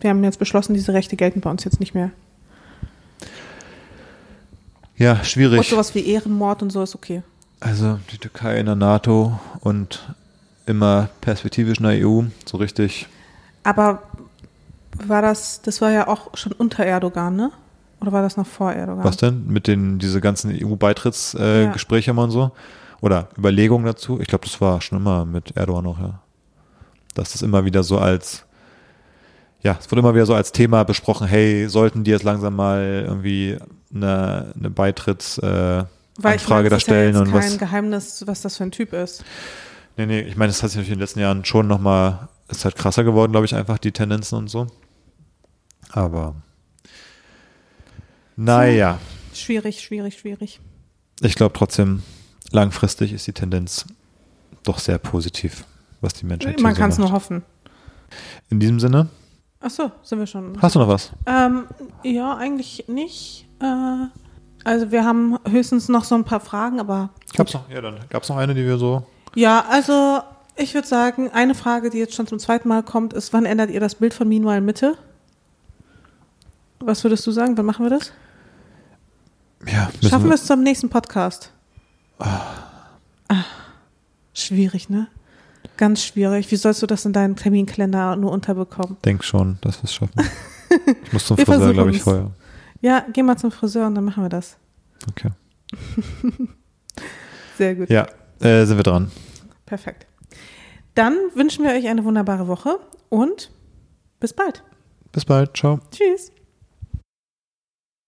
wir haben jetzt beschlossen, diese Rechte gelten bei uns jetzt nicht mehr. Ja, schwierig. Und sowas wie Ehrenmord und so ist okay. Also die Türkei in der NATO und immer perspektivisch in der EU, so richtig. Aber war das, das war ja auch schon unter Erdogan, ne? Oder war das noch vor Erdogan? Was denn? Mit den, diese ganzen EU-Beitrittsgespräche äh, Ja. Und so? Oder Überlegungen dazu? Ich glaube, das war schon immer mit Erdogan auch, ja. Dass das immer wieder so als, ja, es wurde immer wieder so als Thema besprochen, hey, sollten die jetzt langsam mal irgendwie eine, eine Beitritts, äh, Weil ich meine, da ja stellen jetzt und kein was. Geheimnis, was das für ein Typ ist. Nee, nee, ich meine, das hat sich natürlich in den letzten Jahren schon nochmal, ist halt krasser geworden, glaube ich, einfach die Tendenzen und so. Aber naja, Schwierig, schwierig, schwierig. ich glaube trotzdem, langfristig ist die Tendenz doch sehr positiv, was die Menschheit Man kann es nur hoffen. In diesem Sinne, Ach so, sind wir schon. hast du noch was? Ähm, ja, eigentlich nicht. Äh, also wir haben höchstens noch so ein paar Fragen, aber Gab's noch, ja, dann gab's noch eine, die wir so. ja, also ich würde sagen, eine Frage, die jetzt schon zum zweiten Mal kommt, ist, wann ändert ihr das Bild von Meanwhile Mitte? Was würdest du sagen? Wann machen wir das? Ja, Schaffen wir es zum nächsten Podcast? Ah, schwierig, ne? Ganz schwierig. Wie sollst du das in deinen Terminkalender nur unterbekommen? Denk schon, dass wir es schaffen. Ich muss zum Friseur, glaube ich, vorher. Ja, geh mal zum Friseur und dann machen wir das. Okay. Sehr gut. Ja, äh, sind wir dran. Perfekt. Dann wünschen wir euch eine wunderbare Woche und bis bald. Bis bald. Ciao. Tschüss.